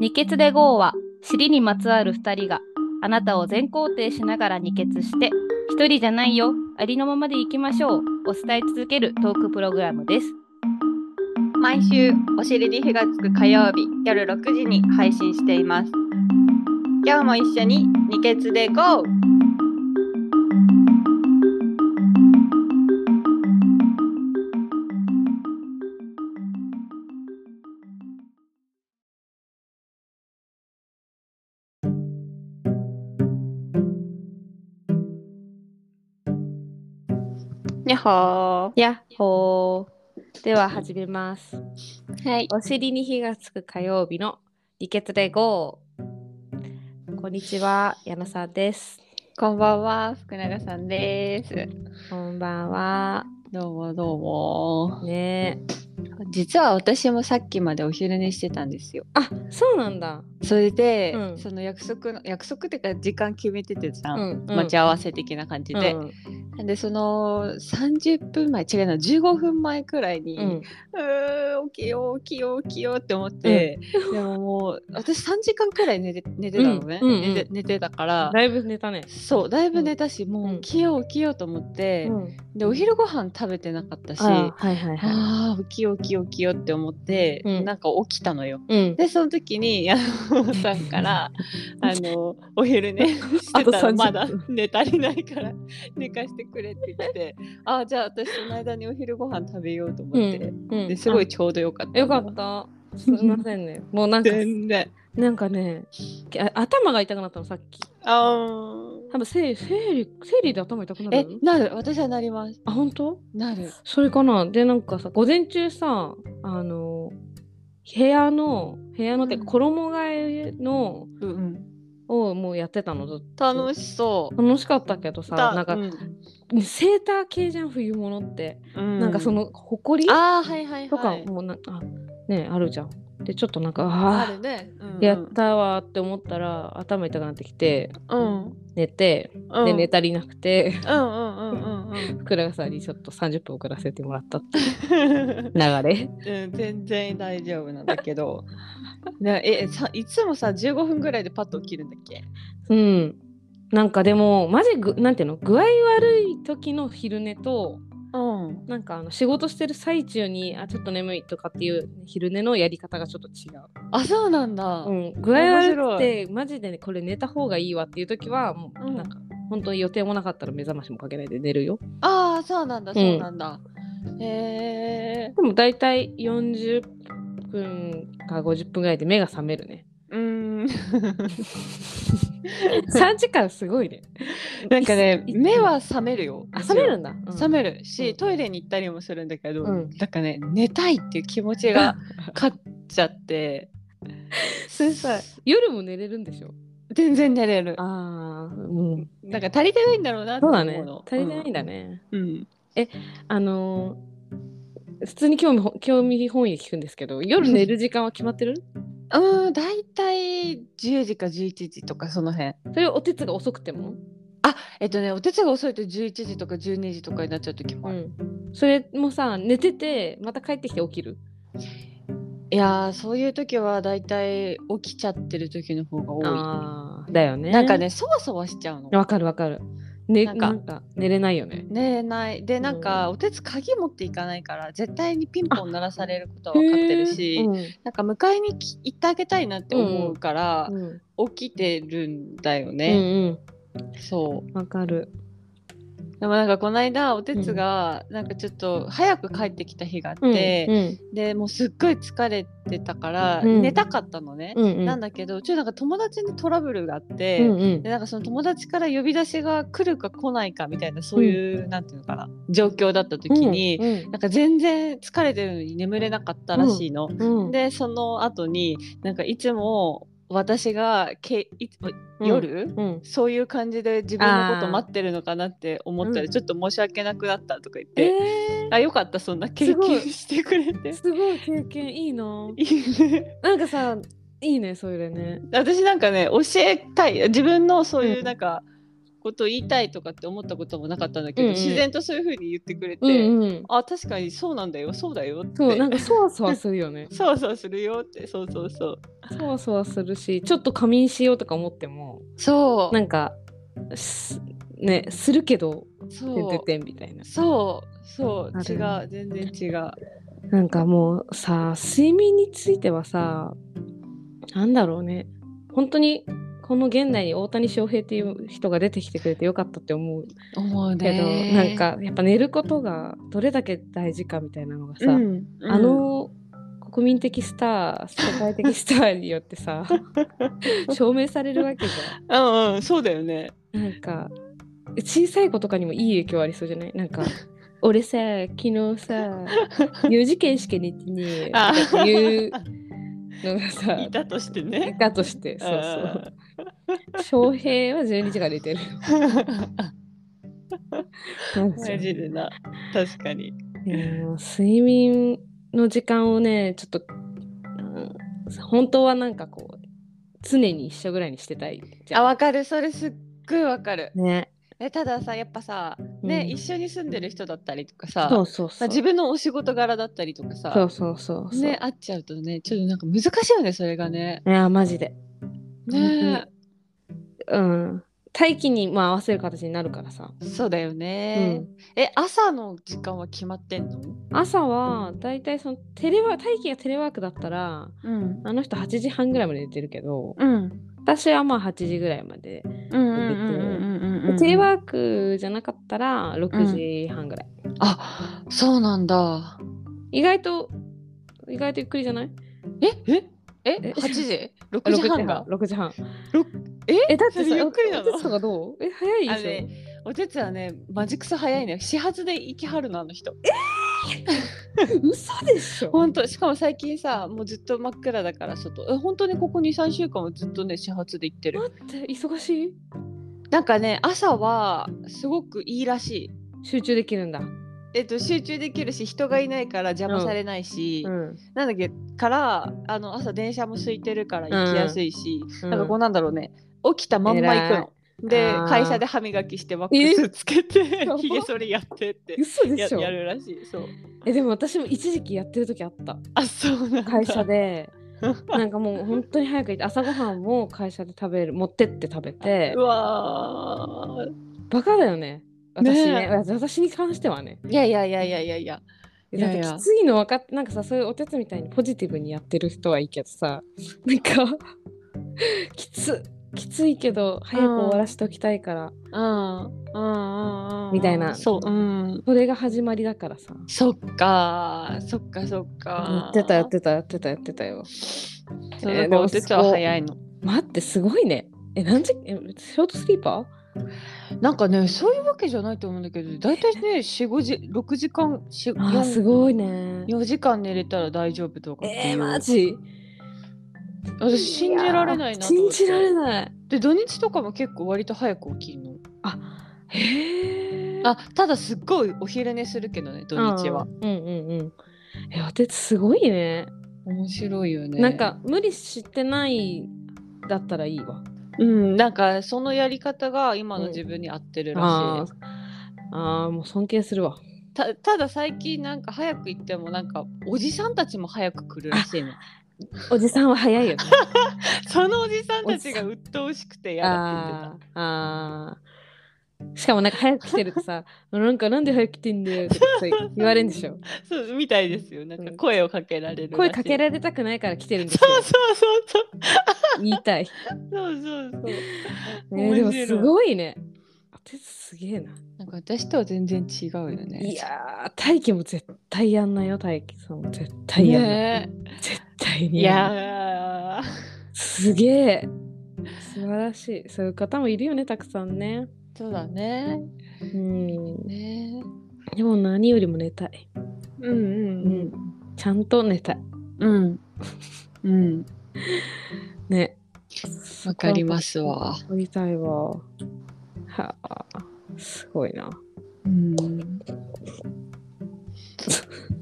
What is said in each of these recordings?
二血で GO は尻にまつわる2人があなたを全肯定しながら二血して一人じゃないよありのままでいきましょうを伝え続けるトークプログラムです毎週お尻に火がつく火曜日夜6時に配信しています今日も一緒に二血で GO! にゃほやっほー。では始めます。ーはい。お尻に火がつく火曜日の二血で GO こんにちは矢野さんです。こんばんは福永さんです。こんばんは。どうもどうも。ね実は私もさっきまでお昼寝してたんですよ。あそうなんだ。それで、うん。その約束の約束っていうか時間決めててさ、うんうん。待ち合わせ的な感じで、うん。でその30分前違うな15分前くらいに、ううんーん起きよう起きよう起きようって思って、でももう私3時間くらい寝て寝てたのね、うんうんうん。寝て寝てたから。だいぶ寝たね。そうだいぶ寝たし、もうん。う起きよう起きようと思って、うん。でお昼ご飯食べてなかったしあはいはいはい。あー起きよう起きよう起きようって思って、うん。なんか起きたのよ。うん。でその時に矢野さんからあのお昼寝してたあと30らまだ寝足りないから寝かしてくれって言ってあじゃあ私その間にお昼ご飯食べようと思って、うん。ですごいちょうどよかったよかった。すいませんね。もうなんか全然なんかねあ頭が痛くなったのさっき。あー。多分生生理生理で頭痛くなえるなる。私はなります。あ本当？なる。それかな？でなんかさ午前中さあの部屋の部屋のてかうん。衣替えのうんうん。をもうやってたのずっと。楽しそう。楽しかったけどさだなんか、うん。セーター系じゃん冬物って、うん。なんかそのほこり？あーはいはいとかはいもうなんか、あねあるじゃんでちょっとなんかああるね、うんうん。やったわって思ったら頭痛くなってきてうん。寝て、うん。で寝足りなくて福永さんにちょっと30分遅らせてもらったって 流れ。うん、全然大丈夫なんだけど。ね、えさいつもさ15分ぐらいでパッと起きるんだっけ？うん。なんかでもマジぐなんていうの？具合悪い時の昼寝とうん。なんかあの仕事してる最中にあちょっと眠いとかっていう昼寝のやり方がちょっと違う、あそうなんだ。うん、具合悪くてマジで、ね、これ寝た方がいいわっていう時はもううん。なんか、本当に予定もなかったら目覚ましもかけないで寝るよ。ああそうなんだそうなんだ。へえでも大体40分か50分ぐらいで目が覚めるねうーん。3時間すごいね。なんかねい目は覚めるよ。あ覚めるんだ、覚める。し、うん。トイレに行ったりもするんだけど、うん。なんかね寝たいっていう気持ちが 勝っちゃって。それさ夜も寝れるんでしょ？全然寝れる。ああう。んなんか足りてないんだろうなってそうだね。思うの足りてないんだね、うん、あのー普通に興味ほ興味本位で聞くんですけど夜寝る時間は決まってる？うん、うん、大体10時か11時とかその辺。それお手つが遅くても？あえっとねお手伝いが遅いと11時とか12時とかになっちゃう時もある、うん。それもさ寝ててまた帰ってきて起きる？いやーそういう時は大体起きちゃってる時の方が多い。だよね。なんかねそわそわしちゃうの。わかるわかるねななんんかか寝れないよね。寝れない。でなんか、お手つ鍵持っていかないから絶対にピンポン鳴らされることは分かってるし、へー。なんか迎えにき行ってあげたいなって思うからう、ん。うん。起きてるんだようね、ん。そう。うんわかるでもなんかこの間おてつがなんかちょっと早く帰ってきた日があって、でもうすっごい疲れてたからうん。寝たかったのね、うんうん。なんだけどちょっとなんか友達にトラブルがあっうて、んうん。でなんかその友達から呼び出しが来るか来ないかみたいなそういう、なんていうのかな状況だった時に、うんなんか全然疲れてるのに眠れなかったらしいの。うん。でその後になんかいつも私がけいうん。夜、うん。そういう感じで自分のこと待ってるのかなって思ったらうん。ちょっと申し訳なくなったとか言って、えあよかったそんな経験してくれて。ー、。すごい経験いいな。いいね。なんかさいいねそれね。私なんかね教えたい。自分のそういうん。うなんか、こと言いたいとかって思ったこともなかったんだけど、うんうん。自然とそういう風に言ってくれて、うんうん。あ確かにそうなんだよそうだよって。そう、なんかそわそわするよね。そうそうするよって。そうそうそう。そわそわするし、ちょっと仮眠しようとか思っても、そう。なんか、すね、するけど、そう。てんみたいな。そう。そう。違う。全然違う。なんかもうさ、睡眠についてはさ、なんだろうね。本当に、この現代に大谷翔平っていう人が出てきてくれてよかったって思う。思うけど、ねなんかやっぱ寝ることがどれだけ大事かみたいなのがさ、うんあの国民的スター世界的スターによってさ 証明されるわけじうんうんそうだよね。ゃん。なんか小さい子とかにもいい影響ありそうじゃない？なんか俺さ昨日さ4時間しか寝てねえとあかっていうのがさ いたとしてね。だとしてそうそう翔平は12時間寝てる。マジでな。確かに。睡眠の時間をねちょっと、うん本当はなんかこう常に一緒ぐらいにしてたいあわかる。それすっごいわかる。ね。えたださやっぱさね、うん。一緒に住んでる人だったりとかさそうそうそう、まあ、自分のお仕事柄だったりとかさそうそうそうそう。ね会っちゃうとねちょっとなんか難しいよねそれがね。いやマジで。ねうん。待機にまあ合わせる形になるからさ、そうだよね、え朝の時間は決まってんの？朝はだいたいそのテレワ待機がテレワークだったらうん。あの人8時半ぐらいまで寝てるけどうん。私はまあ8時ぐらいまで、うんうんうんうんうんうんテレワークじゃなかったら6時半ぐらい、あそうなんだ。意外と意外とゆっくりじゃない？ええ？え？え8時 ?6 時半が？6時半ろえ？えだってゆっくりなの？おお手伝いとかどう？え早いでしょ、ねおてつはねマジクソ早いね。始発で行きはるのあの人。嘘でしょ。ほんとしかも最近さもうずっと真っ暗だから外。え本当にここ23週間はずっとね始発で行ってる。待って忙しい？なんかね朝はすごくいいらしい。集中できるんだえっと集中できるし人がいないから邪魔されないし、うん。なんだっけからあの朝電車も空いてるから行きやすいし、うん。なんかこうなんだろうね起きたまんま行くの。で会社で歯磨きしてワックスつけて ひげ剃りやってってややるらしいそう。えでも私も一時期やってる時あった。あそうなんだ。会社で。なんかもう本当に早く行って朝ごはんも会社で食べる持ってって食べて。うわバカだよね私ね。私に関してはね。ーいやいやいやいや。いやいや。いだってきついの分かってなんかさそういうお手つみたいにポジティブにやってる人はいいけどさ。なんかきつきついけど早く終わらしておきたいから、みたいな。そう。うん。それが始まりだからさ。そっか。そっかそっやかってたやってたやってたやってたよ。そうえーだからおてつは早いの。待ってすごいね。え何時えショートスリーパなんかねそういうわけじゃないと思うんだけど大体ね45時6時間4ーあーすごいね。4時間寝れたら大丈夫とかえー、マジ？私信じられないな信じられない。で土日とかも結構割と早く起きるの。へえあただすっごいお昼寝するけどね土日は。うんうんうん。えお手つすごいね。面白いよね。なんか無理してないだったらいいわうんなんかそのやり方が今の自分に合ってるらしい、あーあーもう尊敬するわ。たただ最近なんか早く行ってもなんかおじさんたちも早く来るらしいの。おじさんは早いよね。そのおじさんたちが鬱陶しくて嫌だって言ってあーあーしかもなんか早く来てるとさ なんかなんで早く来てんだよとかさ言われるんでしょ。た そうみたいですよ。なんかうん。声をかけられる声かけれられたくないから来てるんですよ。そうそうそうそう。言いたい、そうそうそう。ね、でも面白いすごいね。お手つすげえな。なんか私とは全然違うよね。いやー大輝も絶対やんなよ大輝さんも絶対やんない、ね絶対に。やんないやすげえ。素晴らしい。そういう方もいるよねたくさんね。ーそうだね。うん。ね。でも何よりも寝たい。うんうんちゃんと寝たい。うん。うん。うんね。わかりますわ。撮りたいわ。はあ。すごいな。うん。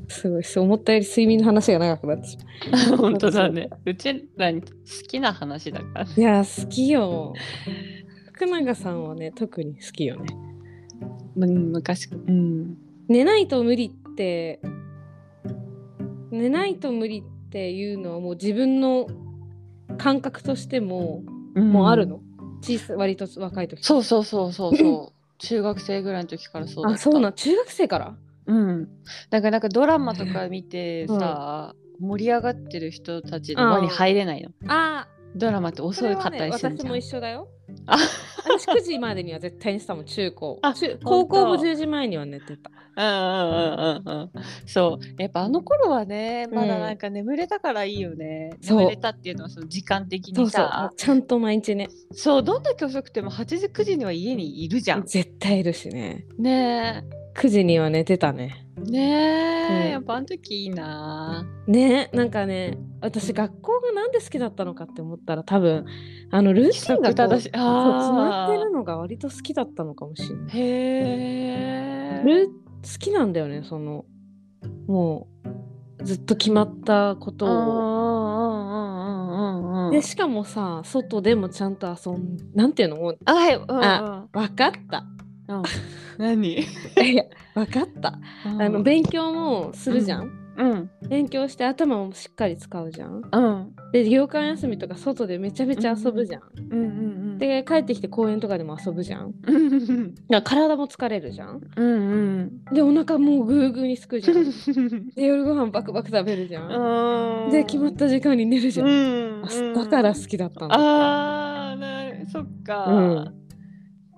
すごい。そう思ったより睡眠の話が長くなってしま 本当だね。うちらに好きな話だからういや好きよ福永さんはね特に好きよね。うん昔うん。寝ないと無理って寝ないと無理っていうのはもう自分の感覚としてももうあるの、小さ割と若い時。そうそうそうそうそう。中学生ぐらいの時からそうだった。あそうなん？中学生から？うん。だからなんかドラマとか見てさ、盛り上がってる人たちの輪に入れないの。あドラマってそ遅かったりするじゃん、私も一緒だよ。あ私9時までには絶対にしたもん中高。あ高校も10時前には寝てた。うんうんうんうんうん。そう。やっぱあの頃はねまだなんか眠れたからいいよね、そう。眠れたっていうのはその時間的にさ。ちゃんと毎日ね。そう。どんだけ遅くても8時9時には家にいるじゃん。絶対いるしね。ね9時には寝てたね。えねえ、うん。やっぱあの時いいな。ねなんかね私学校がなんで好きだったのかって思ったら多分あのルーティンが正しい。まってるのが割と好きだったのかもしれない。へえ。ルー好きなんだよねそのもうずっと決まったことを。でしかもさ外でもちゃんと遊んなんていうのもうあはい、うんうん、あ分かった。うん、何？いや分かった。あの勉強もするじゃん？うん勉強して頭もしっかり使うじゃん？うんで業間休みとか外でめちゃめちゃ遊ぶじゃん。うんうんで帰ってきて公園とかでも遊ぶじゃん。うんうんだから体も疲れるじゃん？うんでお腹もうグーグーにすくじゃん。う んで夜ご飯バクバク食べるじゃん。うんで決まった時間に寝るじゃん。うんあだから好きだったの。あーなそっか、うん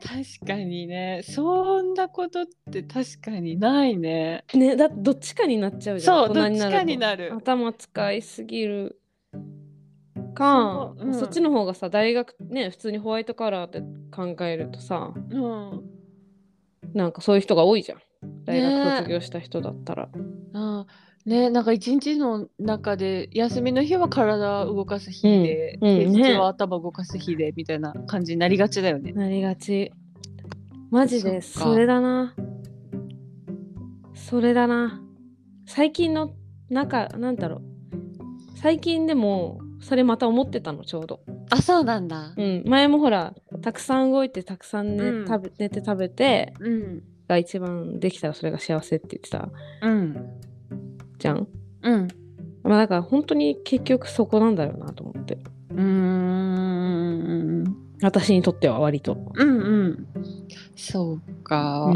確かにね。そんなことって確かにないね。ねだってどっちかになっちゃうじゃん。そうどっちかになる。頭使いすぎるか。そううん。そっちの方がさ大学ね普通にホワイトカラーって考えるとさ。うん。なんかそういう人が多いじゃん。大ね。学卒業した人だったら。あねなんか一日の中で休みの日は体動かす日で、うんうん平日ねは頭動かす日でみたいな感じになりがちだよね。なりがち。マジでそれだな。それだな。最近の中なんだろう。最近でもそれまた思ってたのちょうど。あそうなんだ。うん、前もほらたくさん動いてたくさん寝,、うん食べ寝て食べてうんが一番できたらそれが幸せって言ってたうんじゃん。うんまあだから本当に結局そこなんだよなと思って。うーん私にとっては割と。うんうんそうか。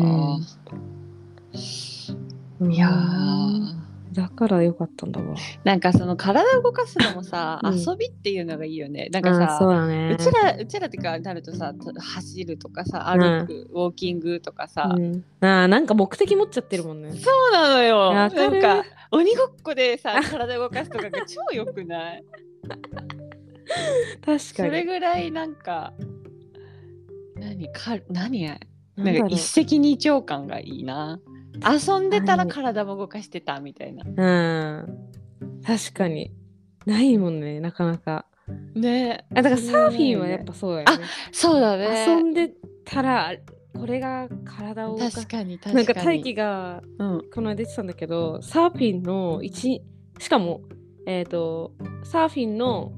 いやーだからよかったんだわ。なんかその体動かすのもさ、うん遊びっていうのがいいよね。なんかあそうさだね。うちらうちらってかなるとさと走るとかさ歩く、ウォーキングとかさ、うん、あーなんか目的持っちゃってるもんね。そうなのよ。なんか鬼ごっこでさ体動かすとかが超良くない？確そかに。れぐらいなんか何か何や？なんんか一石二鳥感がいいな。遊んでたら体も動かしてたみたいな。うん。確かに。ないもんね、なかなか。ねあだからサーフィンはやっぱそうやね。そうだね。遊んでたら、これが体を動かす。確かに確かに。なんか大輝がうん。この間言ってたんだけど、サーフィンの一、しかも、えっ、と、サーフィンの、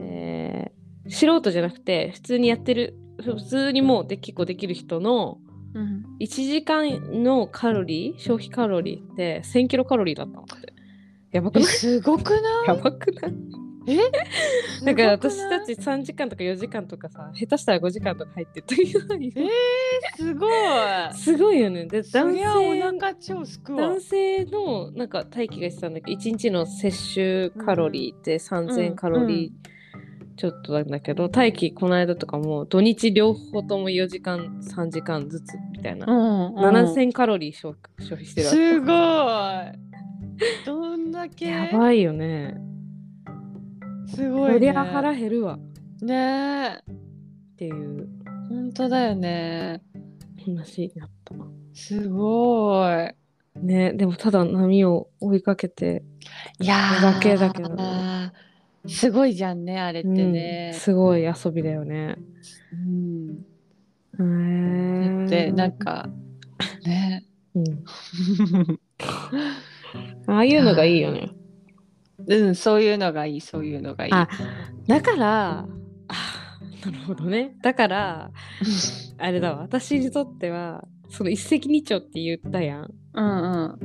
えー素人じゃなくて、普通にやってる、普通にもうで結構できる人のうん。1時間のカロリー、消費カロリーって1000キロカロリーだったのって。やばくえない？すごくない？やばくない？え？だから私たち3時間とか4時間とかさ、下手したら5時間とか入ってる時があるよえー、すごい。すごいよね。で、そ男性腹超すくわ。男性のなんか大輝が言ってたんだけど1日の摂取カロリーって3000カロリーちょっとなんだけど、大輝この間とかも土日両方とも4時間3時間ずつみたいな、うん、うん、7000カロリー消消費してるすごい。どんだけ？やばいよね。すごい、ね。こりゃ腹減るわねえ。っていう本当だよね。話になった。すごい。ねでもただ波を追いかけて、いやーだけだけどねすごいじゃんね、あれってねうん。すごい遊びだよね。うん。へーで、なんか、ね。うん、ああいうのがいいよね。うん、そういうのがいい、そういうのがいい。あだからあなるほどね。だから、あれだわ、私にとっては、その一石二鳥って言ったやん。うんう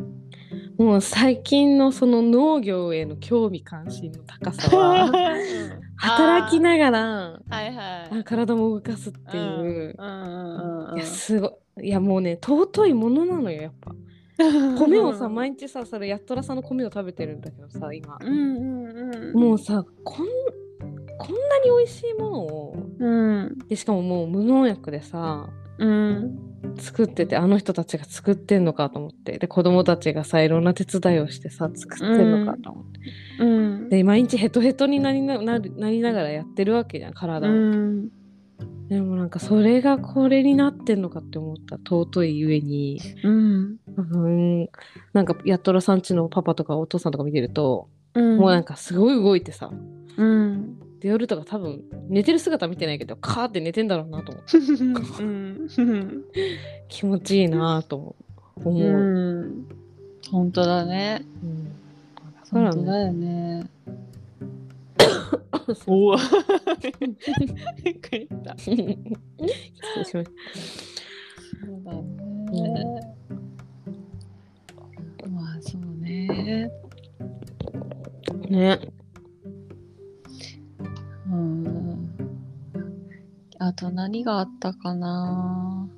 ん。もう最近のその農業への興味関心の高さは、働きながらはいはい。あ体も動かすっていう。うんうんうんうん。いや、すごい。いや、もうね、尊いものなのよ、やっぱ。米をさ、毎日さ、それ、やっとらさんの米を食べてるんだけどさ、今。うんうんうん。もうさ、こん、こんなに美味しいものを、うん。でしかももう無農薬でさ、うん。作っててあの人たちが作ってんのかと思って。で子供たちがさいろんな手伝いをしてさ作ってんのかと思って、うん。で毎日ヘトヘトになりななりながらやってるわけじゃん体を、うんでもなんかそれがこれになってんのかって思った尊いゆえにうんうんなんかやっとらさんちのパパとかお父さんとか見てると、うん。もうなんかすごい動いてさうん。で夜とか多分寝てる姿見てないけどカーって寝てんだろうなと思ってうん。気持ちいいなと思う、うん。本当だね。うんだ本当だよね。おお。びっくりした。失礼しましたそうだね。まあそうね。ね。うん。あと何があったかな。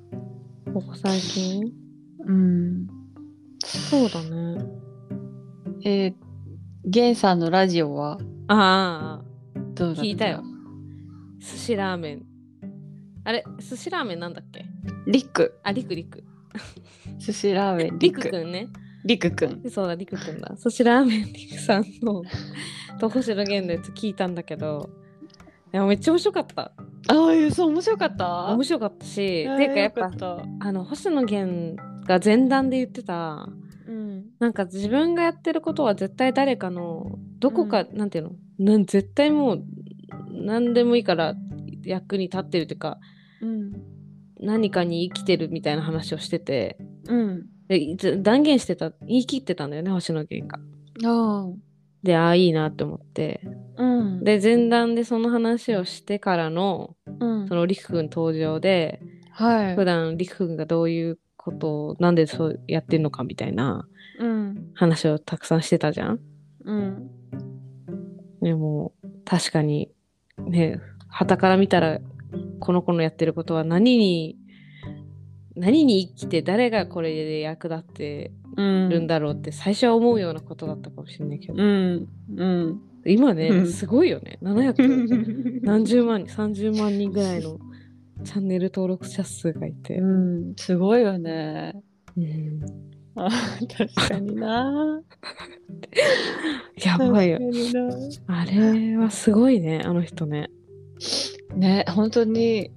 ここ最近？うん。そうだね。えー、ゲンさんのラジオはああ、どう聞いたよ。寿司ラーメン。あれ、寿司ラーメンなんだっけ？リック。あ、りくりく。寿司ラーメンりリク。くくんね。リクくん。そうだ、りくくんだ。寿司ラーメンりくさんのと星野源のやつ聞いたんだけど、いやめっちゃ面白かった。ああ、そう面白かった？面白かったし、えーていうかやっぱあの星野源が前段で言ってたうん。なんか自分がやってることは絶対誰かのどこか、なんていうの？なん絶対もう何でもいいから役に立ってるというかうん。何かに生きてるみたいな話をしててうん。で断言してた言い切ってたんだよね星野源が。でああいいなって思ってうん。で前段でその話をしてからのうんそのりくくん登場ではい。普段りくくんがどういうことをなんでそうやってんのかみたいなうん。話をたくさんしてたじゃん。うん。でも確かにね傍から見たらこの子のやってることは何に何に生きて誰がこれで役立ってうん。るんだろうって最初は思うようなことだったかもしれないけど、うん。うん。今ね、うんすごいよね700何十万人30万人ぐらいのチャンネル登録者数がいて、うん。すごいよね。うんあ確かにな。やばいよあれはすごいねあの人ねね、本当に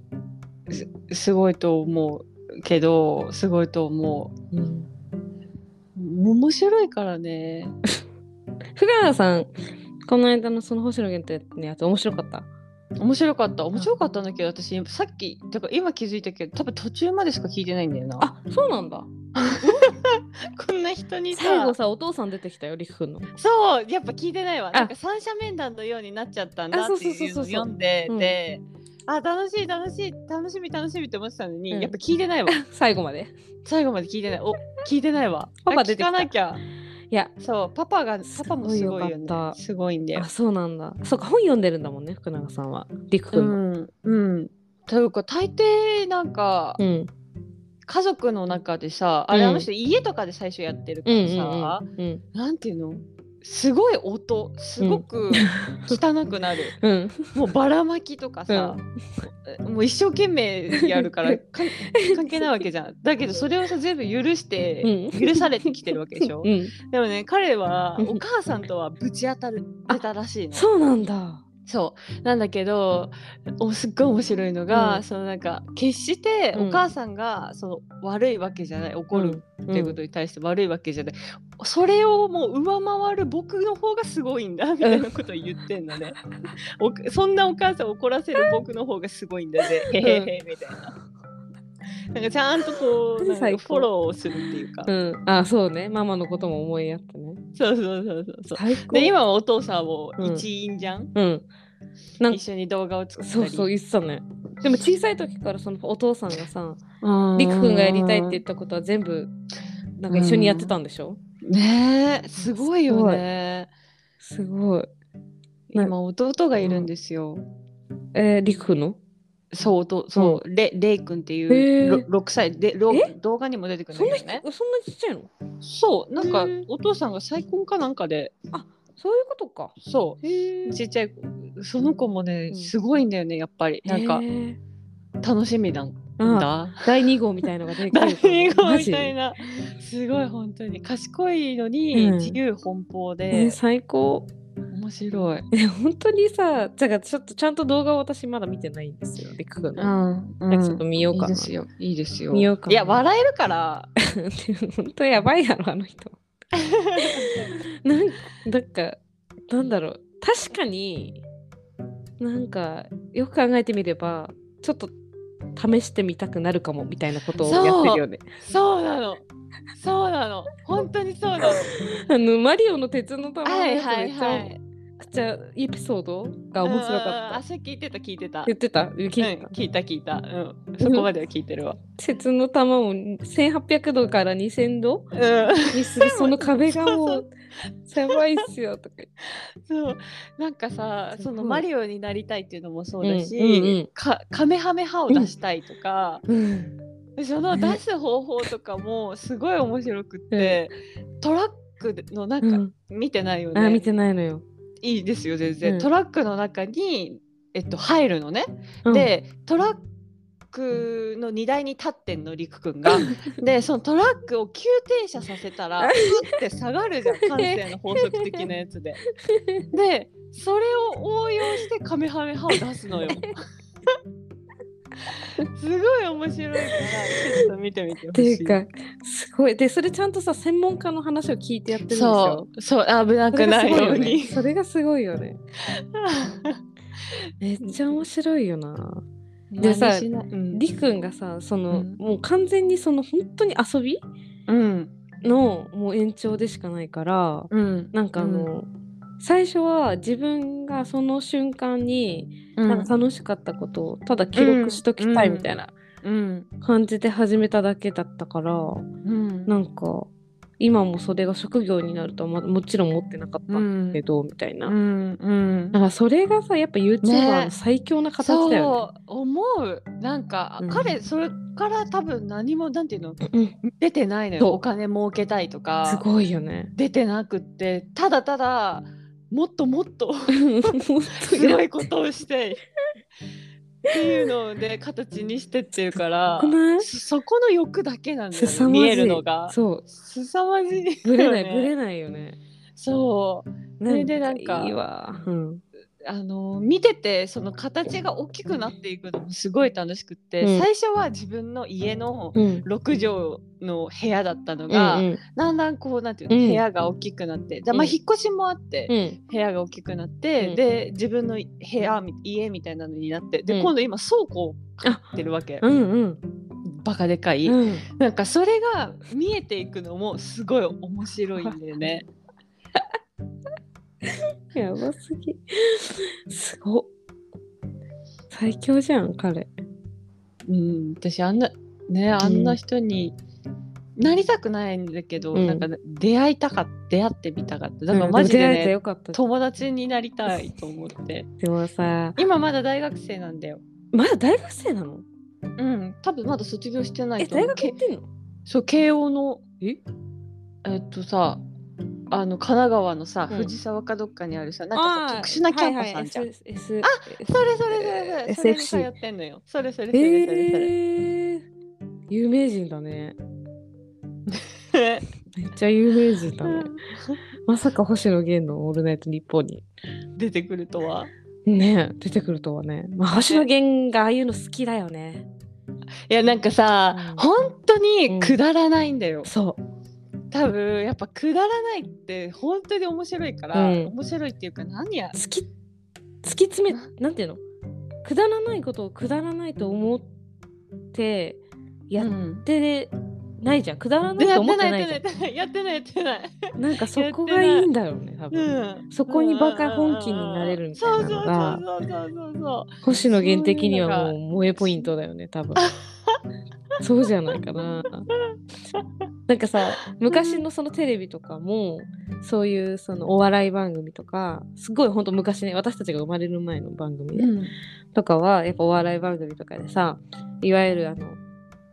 すすごいと思うけど、すごいと思うんう。面白いからね。福川さんこの間のその星野源ってのやつ面白かった？面白かった。面白かったんだけど、私、さっき、だから今気づいたけど、多分途中までしか聞いてないんだよな。あそうなんだ こんな人に最後さお父さん出てきたよりくくんのそう、やっぱ聞いてないわ。あなんか三者面談のようになっちゃったんだっていうのを読んで、うんで、あ、楽しい、楽しい、楽しみ、楽しみって思ってたのに、うんやっぱ聞いてないわ。最後まで最後まで聞いてない。お、聞いてないわ。パパ出てきたあ聞かなきゃ。いやそう、パパが、パパもすごいよねすごいよかっ。たすごいんだよ。あ。そうなんだ。そうか本読んでるんだもんね福永さんは。りくくうんうん。というか、大抵なんか、うん。家族の中でさ、あれ、うん。あの人家とかで最初やってるかうんらうんさ、うん。なんていうの？すごい音、すごく汚くなる。うんもうばらまきとかさ、もう一生懸命やるからか関係ないわけじゃん。だけどそれをさ全部許して、うん許されてきてるわけでしょ。うんでもね彼はうんお母さんとはぶち当たるあ出たらしいの。そうなんだそう。なんだけどおすっごい面白いのが、うん。そのなんか決してうん。お母さんがその悪いわけじゃない怒るうん。っていうことに対して悪いわけじゃない、それをもう上回る僕の方がすごいんだみたいなことを言ってんのね、おそんなお母さんを怒らせる僕の方がすごいんだぜ。へへへみたいな。なんかちゃんとこう フォローをするっていうか、うん。あそうね。ママのことも思いやってね。そうそうそうそう最高。で今はお父さんもうん。一員じゃん、うん。なん一緒に動画を作ったり。そうそう言ってたね。でも小さい時からそのお父さんがさうんりくくんがやりたいって言ったことは全部なんか一緒にやってたんでしょ、ねえすごいよね。すごい。今弟がいるんですよ、えー、りくくんの？そう弟そう、レレイ君っていへうー。ろ6歳で動画にも出てくるんだけどね。そんなちっちゃいの？そうなんかお父さんが再婚かなんかで。そういうことか。そへうちっちゃいその子もねうん。すごいんだよねやっぱり。なんか楽しみなんあだ第2号みたいのが出てく大るかも英語マジみたいな。すごい本当に。賢いのにうん。自由奔放えでー、最高面白い。え本当にさじゃあちょっとちゃんと動画を私まだ見てないんですよりくくんの、ん、なんかちょっと見ようかないいですよ。いいですよ。見ようかないや笑えるから。本当やばいやろあの人 なんなんかなんだろう確かになんかよく考えてみればちょっと試してみたくなるかもみたいなことをやってるよね。そうなの。そうなの。本当にそうなの。あのマリオの鉄の玉のはいやつはいめっちゃはい。くちゃエピソードが面白かった。あ、それ聞いてた聞いてた。言ってた？聞いてた？うん、聞いた聞いた。うん。そこまでは聞いてるわ。鉄の玉を1800度から2000度？うん。にするその壁がもうやばいっすよとかそう。なんかさ、そのマリオになりたいっていうのもそうだし、うんうんうんかカメハメハを出したいとか、うんそのね。出す方法とかもすごい面白くって、トラックのなんかうん。見てないよね。あ見てないのよ。いいですよ全然、うん。トラックの中に、えっと、入るのね、うん。でトラックの荷台に立ってんのりくくんが。でそのトラックを急停車させたら ふって下がるじゃん 感性の法則的なやつで。でそれを応用してカメハメハを出すのよ すごい面白いからちょっと見てみてほってしいいうかすごい。でそれちゃんとさ専門家の話を聞いてやってるんですそよ。う。そう危なくないようにそれがすごいよね。めっちゃ面白いよな。でさりくんがさその、うん。もう完全にその本当に遊びうん。のもう延長でしかないからうん。なんかあの、最初は自分がその瞬間にうん。なんか楽しかったことをただ記録しときたいみたいなうん。感じで始めただけだったから、うん。なんか今もそれが職業になるとはまもちろん思ってなかったけど、みたいな。うんうん。だからそれがさやっぱ YouTuber の最強な形だよね。そう思う。なんか、うん。彼それから多分何もなんていうのうん。出てないのよ。お金儲けたいとすかごいよね。出てなくって。ただただもっともっと すごいことをしてっていうので形にしてってるからそそこの欲だけなんだよ、ね、見えるのが。そう。すさまじいよね、ぶれないぶれないよね。そう。それでなんかいいわ。うんあの見ててその形が大きくなっていくのもすごい楽しくって、うん。最初は自分の家のうん。6畳の部屋だったのが、うんだんだんこうなんていうの、うん。部屋が大きくなってで、まあ、うん。引っ越しもあって、うん。部屋が大きくなって、うん。で自分の部屋み家みたいなのになってで、うん。今度今倉庫を買ってるわけ、うんうん。バカでかい、うん。なんかそれが見えていくのもすごい面白いんだよね。やばすぎ。すごっ。最強じゃん彼。うん、私あんなねあんな人になりたくないんだけど、うんなんか出会いたかった出会ってみたかっただからうんマジでね、よかった。友達になりたいと思って でもさ今まだ大学生なんだよまだ大学生なの？うん多分まだ卒業してなえいと思う大学行ってんの？そう慶応のえ？えっとさあの神奈川のさ、うん。藤沢かどっかにあるさなんか特殊なキャンパスあんじゃん、はいはい S S それそれそれそれそれってんのよ。それそれそれそれそれ、えー、有名人だね。めっちゃ有名人だね。まさか星野源の「オールナイトニッポン」に。出てくるとは。ね出てくるとはね。まあ、星野源がああいうの好きだよね。いやなんかさ、うん。本当にくだらないんだよ、そう。多分やっぱくだらないって本当に面白いから、うん。面白いっていうか何や突き突き詰めなんていうの？くだらないことをくだらないと思ってやっうんてないじゃん。くだらないと思っててないやってないじゃないやってないやってない。んなんかそこがいいんだよね多分、うん。そこにバカ本気になれるみたいなのが。そうそうそうそうそう星野源的にはもう萌えポイントだよね多分 そうじゃないかな。なんかさ昔のそのテレビとかもそういうそのお笑い番組とかすごいほんと昔ね私たちが生まれる前の番組で、うん。とかはやっぱお笑い番組とかでさいわゆるあの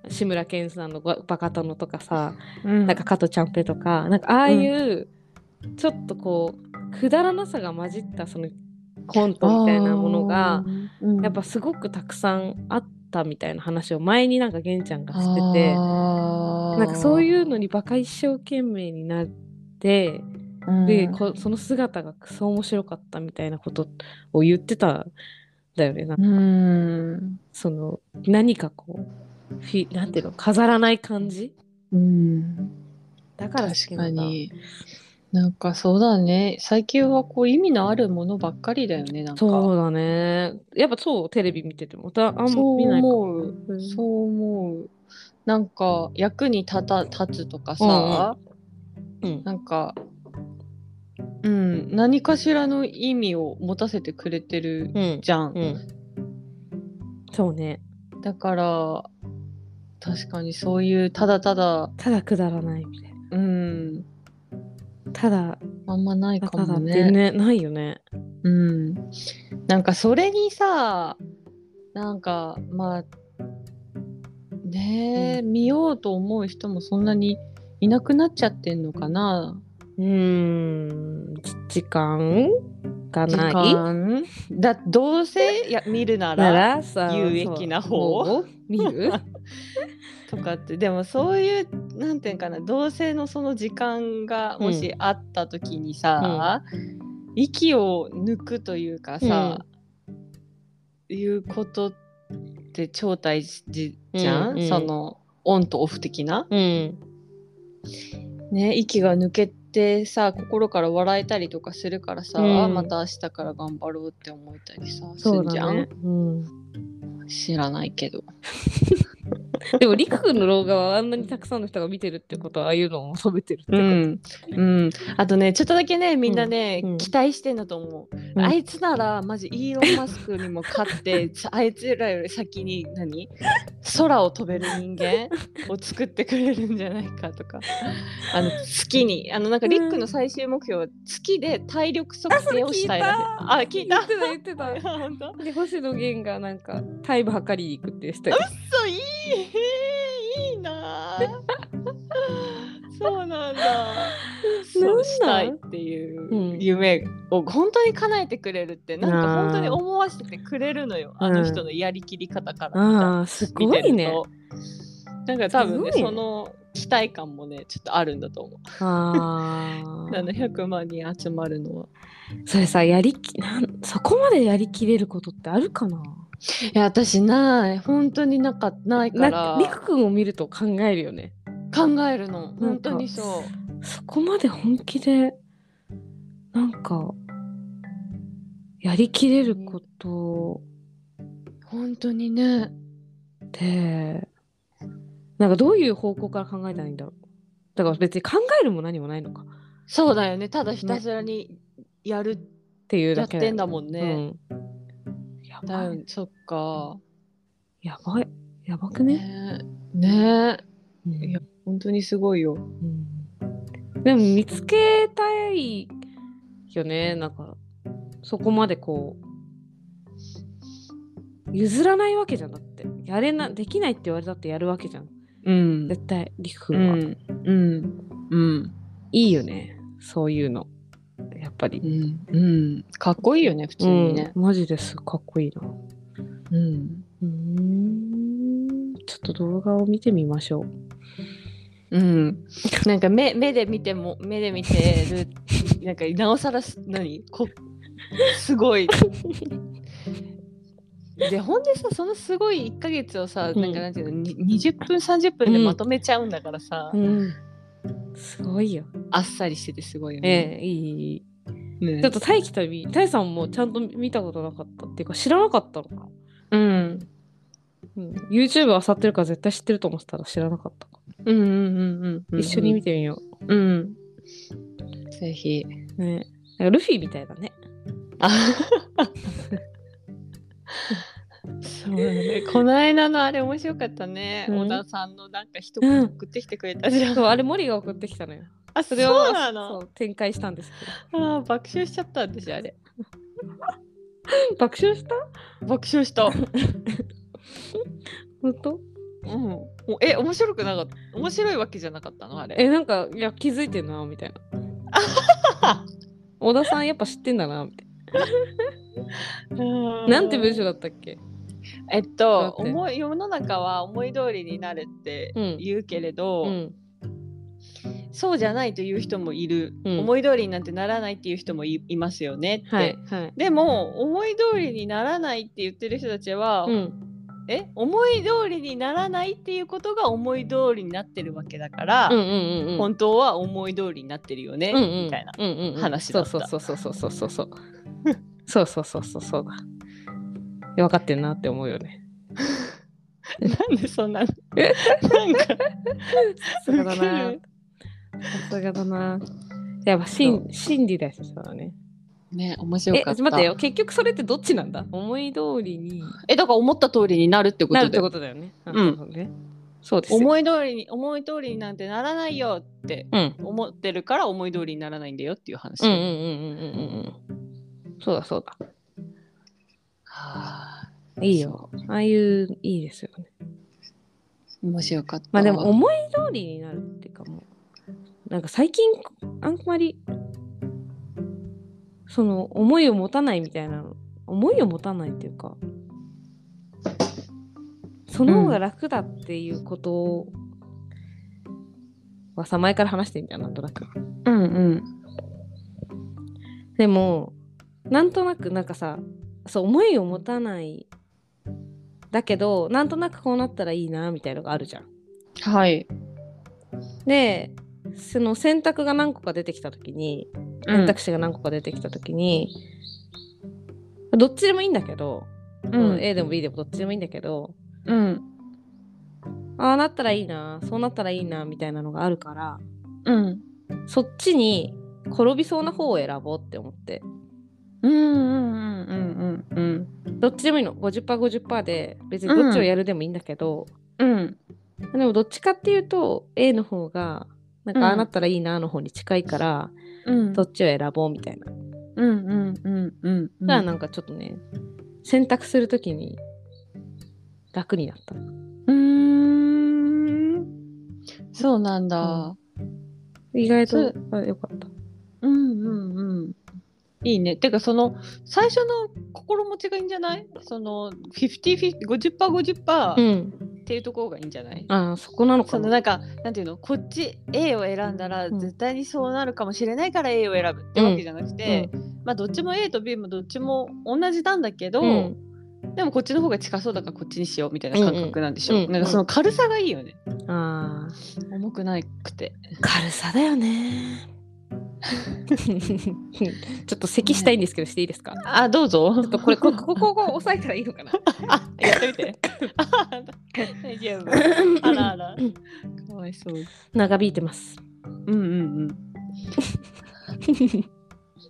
志村けんさんのババカ殿とかさ、うん。なんか加藤ちゃんぺとかなんかああいう、ちょっとこうくだらなさが混じったそのコントみたいなものが、やっぱすごくたくさんあったみたいな話を前になんか玄ちゃんがしててななんかそうういうのにバカ一生懸命になって、んでこその姿がクソ面白かったみたいなことを言ってたんだよねなんかうん。その何かこうフィなんていうの飾らない感じ？うん。だから好確きなんだかに。なんかそうだね。最近はこう意味のあるものばっかりだよね。なんか。そうだねやっぱそうテレビ見ててもまたあんまそう見ないか思う。うんそう思う。なんか役に立た立つとかさ、うんなんか、うん、何かしらの意味を持たせてくれてるうんじゃん。うんそうねだから、確かにそういうただただ、ただくだらないみたいなうん、ただあんまないかもね。てねないよね。うん。なんかそれにさ、なんかまあ、ねえ、見ようと思う人もそんなにいなくなっちゃってんのかな？うーんじ時間が時ない。間？だどうせや見るななら有益な方見る？とかってでもそういうなんていうかな同性のその時間がもしあった時にさ、息を抜くというかさ、いうことって超大事じゃん、うんうん。そのオンとオフ的な？うん。ね息が抜けてさ心から笑えたりとかするからさ、うん。あまた明日から頑張ろうって思えたりさすそうるじゃん、うん、知らないけど。でもりくくんの動画はあんなにたくさんの人が見てるってことはああいうのを求めてるってこと、うん、うん、あとねちょっとだけねみんなね、うん。うん。期待してんだと思う、うん。あいつならマジイーロン・マスクにも勝って あいつらより先に何？空を飛べる人間を作ってくれるんじゃないかとか。あの月に。あのなんかリックの最終目標は月で体力測定をしたいあ聞いた。言ってた言ってた。で星野源がなんかタイム測りに行くってしたよ。そういいいいなあ そうなんだ。そうしたいっていううん夢を本当に叶えてくれるってなんか本当に思わせてくれるのよ。あの人のやりきり方から。すごいね。と。なんか多分ねその期待感もねちょっとあるんだと思う。ああ700万人集まるのは。それさやりきなんそこまでやりきれることってあるかな？いや私ない。本当になかないかならりくくんを見ると考えるよね。考えるの。本当にそう。そこまで本気でなんかやりきれること。本当にね。ってなんかどういう方向から考えたらいいんだろう。だから別に考えるも何もないのか。っそうだよね。ただひたすらにやるていうやだけだよってんだもんね。うん、やだばいよそっか。やばい。やばくね？ね。ね。うん。いや本当にすごいよ。うん。でも見つけたいよね。なんかそこまでこう譲らないわけじゃんだって。やれなできないって言われたってやるわけじゃん。うん。絶対りくくうんは、ん。うん。うん。いいよね。そういうのやっぱりうん。うん。かっこいいよね、普通にね。うん、マジですかっこいいなうん。うーんちょっと動画を見てみましょううん。なんか目目で見ても、目で見てる、なんかなおさらす、何？こすごい。で、ほんでさ、そのすごい1ヶ月をさ、うんなんかなんていうの、に20分、30分でまとめちゃうんだからさ、うんすごいよあっさりしててすごいよえね。えいいいいねちょっと大輝とみ大さんもちゃんと見たことなかったっていうか知らなかったのかうん。うん、YouTube あさってるから絶対知ってると思ってたら知らなかったかうんうんうんうん。一緒に見てみようん。ぜひ。う。ね。なんかルフィみたいだね。あそうだね。この間のあれ面白かったね。うん小田さんのなんか一言送ってきてくれたじゃん。そう、あれ森が送ってきたのよ。あ、そそれをうなのそう展開したんですけあー爆笑しちゃった私あれ。ど。爆笑した？爆笑した。本当？うん。もうえ、面白くなかった？面白いわけじゃなかったの？あれ。え、なんか、いや、気づいてんな、みたいな。小田さんやっぱ知ってんだな、みたいな。なんて文章だったっけ？えっだと思い世の中は思い通りになるってうん言うけれど、うん。そうじゃないという人もいる、うん思い通りになんてならないっていう人もいいますよねって、はい、はい。でも思い通りにならないって言ってる人たちは、うん。え思い通りにならないっていうことが思い通りになってるわけだから、うんうんうんうん。本当は思い通りになってるよね、うんうん、みたいな。うんうんうん、話だったそうそうそうそうそうそうそう。そうそうそうそうそうだ。分かってんなって思うよね。なんでそんななんか さすがだウな。さすがだな。やっぱ心心理だしそうだね。ね面白え、かった待ってよ。結局それってどっちなんだ？思い通りにえだから思った通りになるってこなるってとだよことだよね。んなるほどね。そうですよ。思い通りに思い通りになんてならないよってうん。思ってるから思い通りにならないんだよっていう話。うんうんうんうんうんうん。そうだそうだ。はあいいよ。ああいう、いいですよね。面白かった。まあでも思い通りになるっていうかもうなんか最近あんまりその思いを持たないみたいなの思いを持たないっていうかその方が楽だっていうことはさ前から話してんじゃんなんとなくうんうん。でもなんとなくなんかさそう思いを持たないだけどなんとなくこうなったらいいなみたいのがあるじゃんはい。でその選択が何個か出てきた時に選択肢が何個か出てきた時に、どっちでもいいんだけど、うん。A でも B でもどっちでもいいんだけどうん。ああなったらいいなそうなったらいいなみたいなのがあるからうん。そっちに転びそうな方を選ぼうって思ってうんうんうんうんうんどっちでもいいの 50%50% で別にどっちをやるでもいいんだけど、うん。でもどっちかっていうと A の方がなんかああなったらいいなの方に近いから、うん。どっちを選ぼうみたいなうんうんうんうん。うんだからなんかちょっとね選択するときに楽になった。うん。そうなんだ。意外とあよかった。うんうんうん。いいね。てかその最初の心持ちがいいんじゃない？その50-50、50%50% うん。っていうところがいいんじゃない、あそこなのかな。そのなんかなんていうの？こっち A を選んだらうん。絶対にそうなるかもしれないから A を選ぶってわけじゃなくて、まあどっちも A と B もどっちも同じなんだけど、うん。でもこっちの方が近そうだからこっちにしようみたいな感覚なんでしょ、うんうん。なんかその軽さがいいよね。あー。重くなくて。軽さだよね。ちょっと咳したいんですけど、していいですか？あどうぞ。ちょっとこれこここここ押さえたらいいのかな？あ やってみて。あ大丈夫。あらあら。かわいそう。長引いてます。うんうんうん。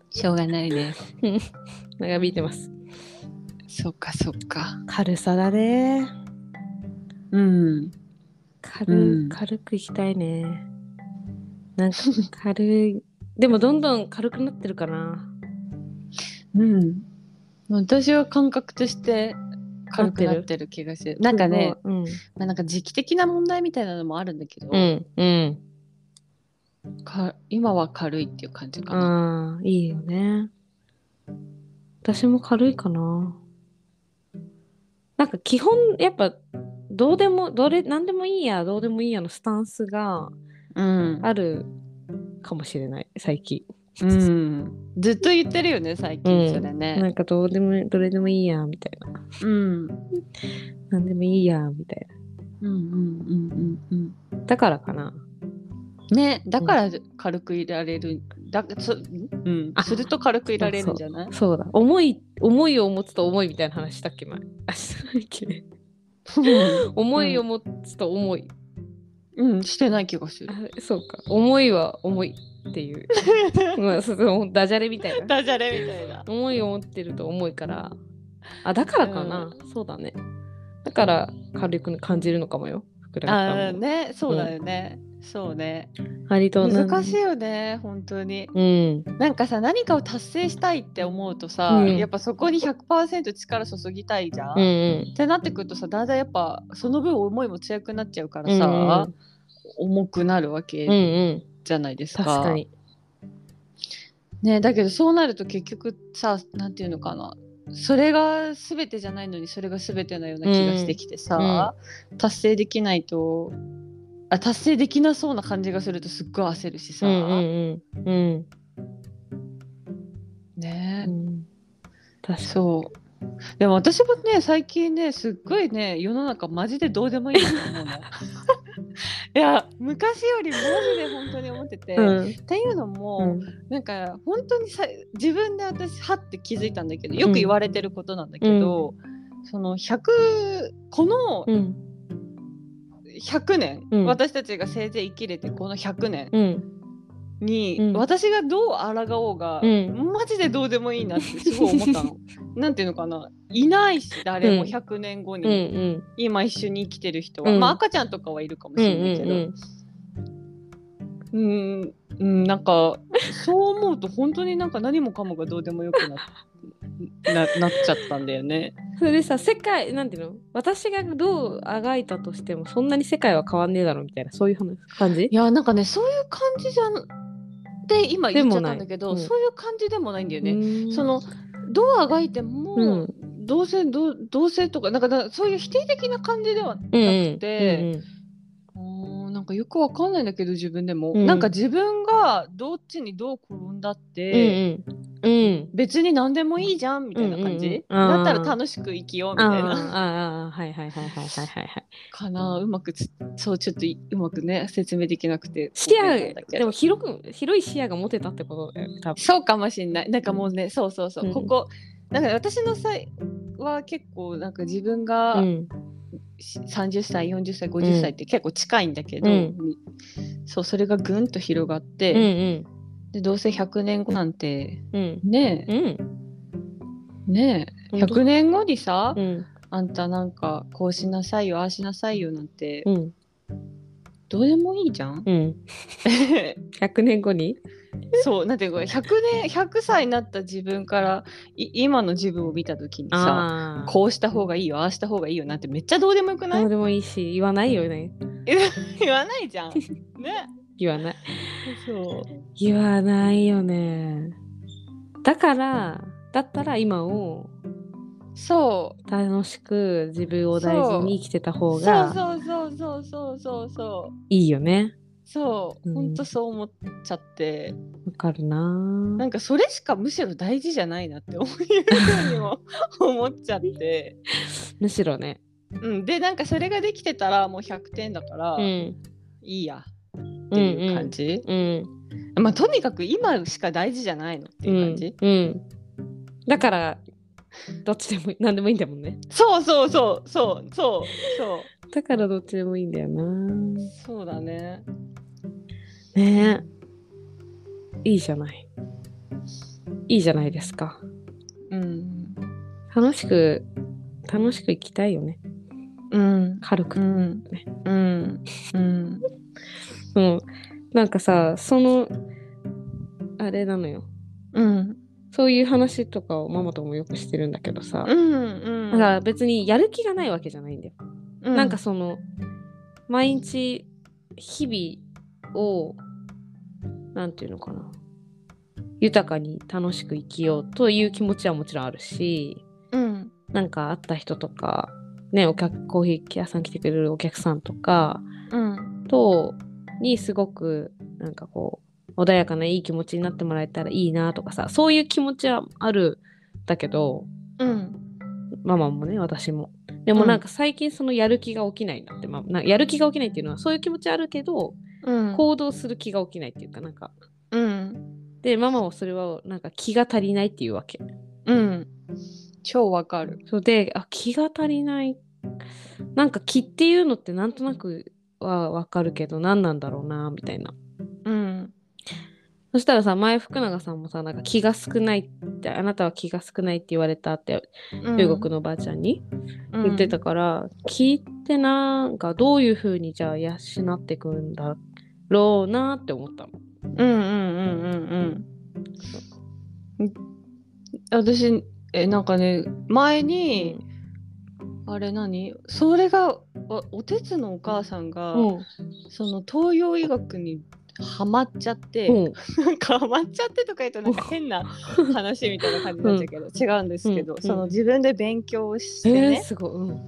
しょうがないです長引いてます。そっかそっか。軽さだね。うん。軽,、うん。軽くいきたいね。なんか軽い。でもどんどん軽くなってるかな。うん私は感覚として軽くなってる気がするなんかね、うん、まあ、なんか時期的な問題みたいなのもあるんだけど、うん、うん。か今は軽いっていう感じかな。ああ、いいよね。私も軽いかな。なんか基本、やっぱ、どうでも、どれ、なんでもいいや、どうでもいいやのスタンスがうん、あるかもしれない、最近。うん、ずっと言ってるよね最近それなね。んかどうでも、どれでもいいや、みたいな。うん、なんでもいいや、みたいうんうんうんうんな。だからかな。うん。ねだから軽くいられるだそうんあすると軽くいられるんじゃない？そうだ。思い、思いを持つと思いみたいな話したっけ、前。あ、したっけ。思いを持つと思い。うんしてない気がする。そうか。思いは重いっていう。まあそのダジャレみたいな。ダジャレみたいな。思いを持ってると重いから。あだからかな、そうだね。だから軽く感じるのかもよ。福田あさんも。ーねそうだよね、そうね。割と難しいよね本当に。うん。なんかさ何かを達成したいって思うとさ、うん。やっぱそこに100%力注ぎたいじゃん、うんうっんてなってくるとさだんだんやっぱその分思いも強くなっちゃうからうんさ、重くなるわけうんうん。じゃないですか。確かに。ねだけどそうなると結局さなんていうのかな。それが全てじゃないのにそれが全てのような気がしてきてさ、達成できないとあ達成できなそうな感じがするとすっごい焦るしさ、うんうんうんうん。ね。うん。確かに。そうでも私もね最近ねすっごいね世の中マジでどうでもいいなと思うの。いや昔よりマジで本当に思ってて、うん。っていうのも、うん。なんか本当にさ自分で私はって気づいたんだけどよく言われてることなんだけど、その100このうん。100年、うん。私たちがせいぜい生きれてこの100年うんに、うん。私がどう抗おうが、うん。マジでどうでもいいなってすごい思ったの。なんていうのかな。いないし誰もうん。100年後うんに、今一緒に生きてる人は、うん。まあ赤ちゃんとかはいるかもしれないけど、んうん、うん、なんかそう思うと本当になんか何もかもがどうでもよくなななっちゃったんだよね。それでさ世界なんていうの？私がどうあがいたとしてもそんなに世界は変わんねえだろみたいなそういう話感じ？いやなんかねそういう感じじゃんって今言っちゃったんだけど、うん。そういう感じでもないんだよね。ねそのどうあがいても、うん。どうせどうどうせとかなんかだそういう否定的な感じではなくうんうんて、うーんなんかよくわかんないんだけど自分でも、うん。なんか自分がどっちにどう転んだっうんて、うん。うん。別に何でもいいじゃんみたいな感じ、うんうんだったら楽しく生きようみあたいな。ーあはいはいはいはいはいはいはい。かなうまくつそうちょっというまくね説明できなくて。視野でも広く広い視野が持てたってことだよね多分。そうかもしんない。なんかもうねそうそうそう、うん。ここなんか私の際は結構なんか自分が、うん。し30歳40歳50歳って結構近いんだけど、うん。そうそれがぐんと広がっうんうて、ん。でどうせ100年後なんてうん。ねうん。えねえ。本当。100年後にさ、うん。あんたなんかこうしなさいよああしなさいよなんて、うん。どうでもいいじゃん？うん。100年後に？そうなんていうか100年100歳になった自分からい今の自分を見た時にさこうした方がいいよああした方がいいよなんてめっちゃどうでもよくない？どうでもいいし言わないよね 言わないじゃん。ね。言わないそう。言わないよねだからだったら今をそ楽しく自分を大事に生きてたう。方そうがそうそうそうそうそうそう。いいよねそう。うんほんとそう思っちゃって、わかるななんかそれしかむしろ大事じゃないなって思うようにも思っちゃって。むしろねうん。で、なんかそれができてたらもう100点だから、うんいいやっていう感じ。うんまあとにかく今しか大事じゃないのっていう感じ。うん、うん、だからどっちでも何でもいいんだもんねそうそうそうそうそうそう。だからどっちでもいいんだよなそうだね。ねえいいじゃないいいじゃないですかうん。楽しく楽しく生きたいよねうん。軽く、うん。うん。うん。うん、なんかさそのあれなのようん。そういう話とかをママともよくしてるんだけどさ、うん。うん。だから別にやる気がないわけじゃないんだよ、うなんかその毎日日々をなんていうのかな豊かに楽しく生きようという気持ちはもちろんあるしうん。なんか会った人とかねお客コーヒー屋さん来てくれるお客さんとかうん。とにすごくなんかこう穏やかないい気持ちになってもらえたらいいなとかさそういう気持ちはあるんだけどうん。ママもね私もでもなんか最近そのやる気が起きないなって、まあ、なやる気が起きないっていうのはそういう気持ちあるけどうん。行動する気が起きないっていうかなんかうん。でママはそれはなんか気が足りないっていうわけうん。超わかる。そうであ気が足りないなんか気っていうのってなんとなくはわかるけど何なんだろうなみたいな。うんそしたらさ前福永さんもさなんか気が少ないってあなたは気が少ないって言われたって中国のおばあちゃんに言ってたから、気ってなんかどういう風にじゃあ養っていくんだろうなって思ったの。うんうんうんうんうん。私えなんかね前に、あれ何？それがおおてつのお母さんが、うん。その東洋医学にハマっちゃって、う。ん なんかハマっちゃってとか言うとなんか変な話みたいな感じになっちゃうけど、違うんですけど、うん。その自分で勉強してえねー、、すごい。うん。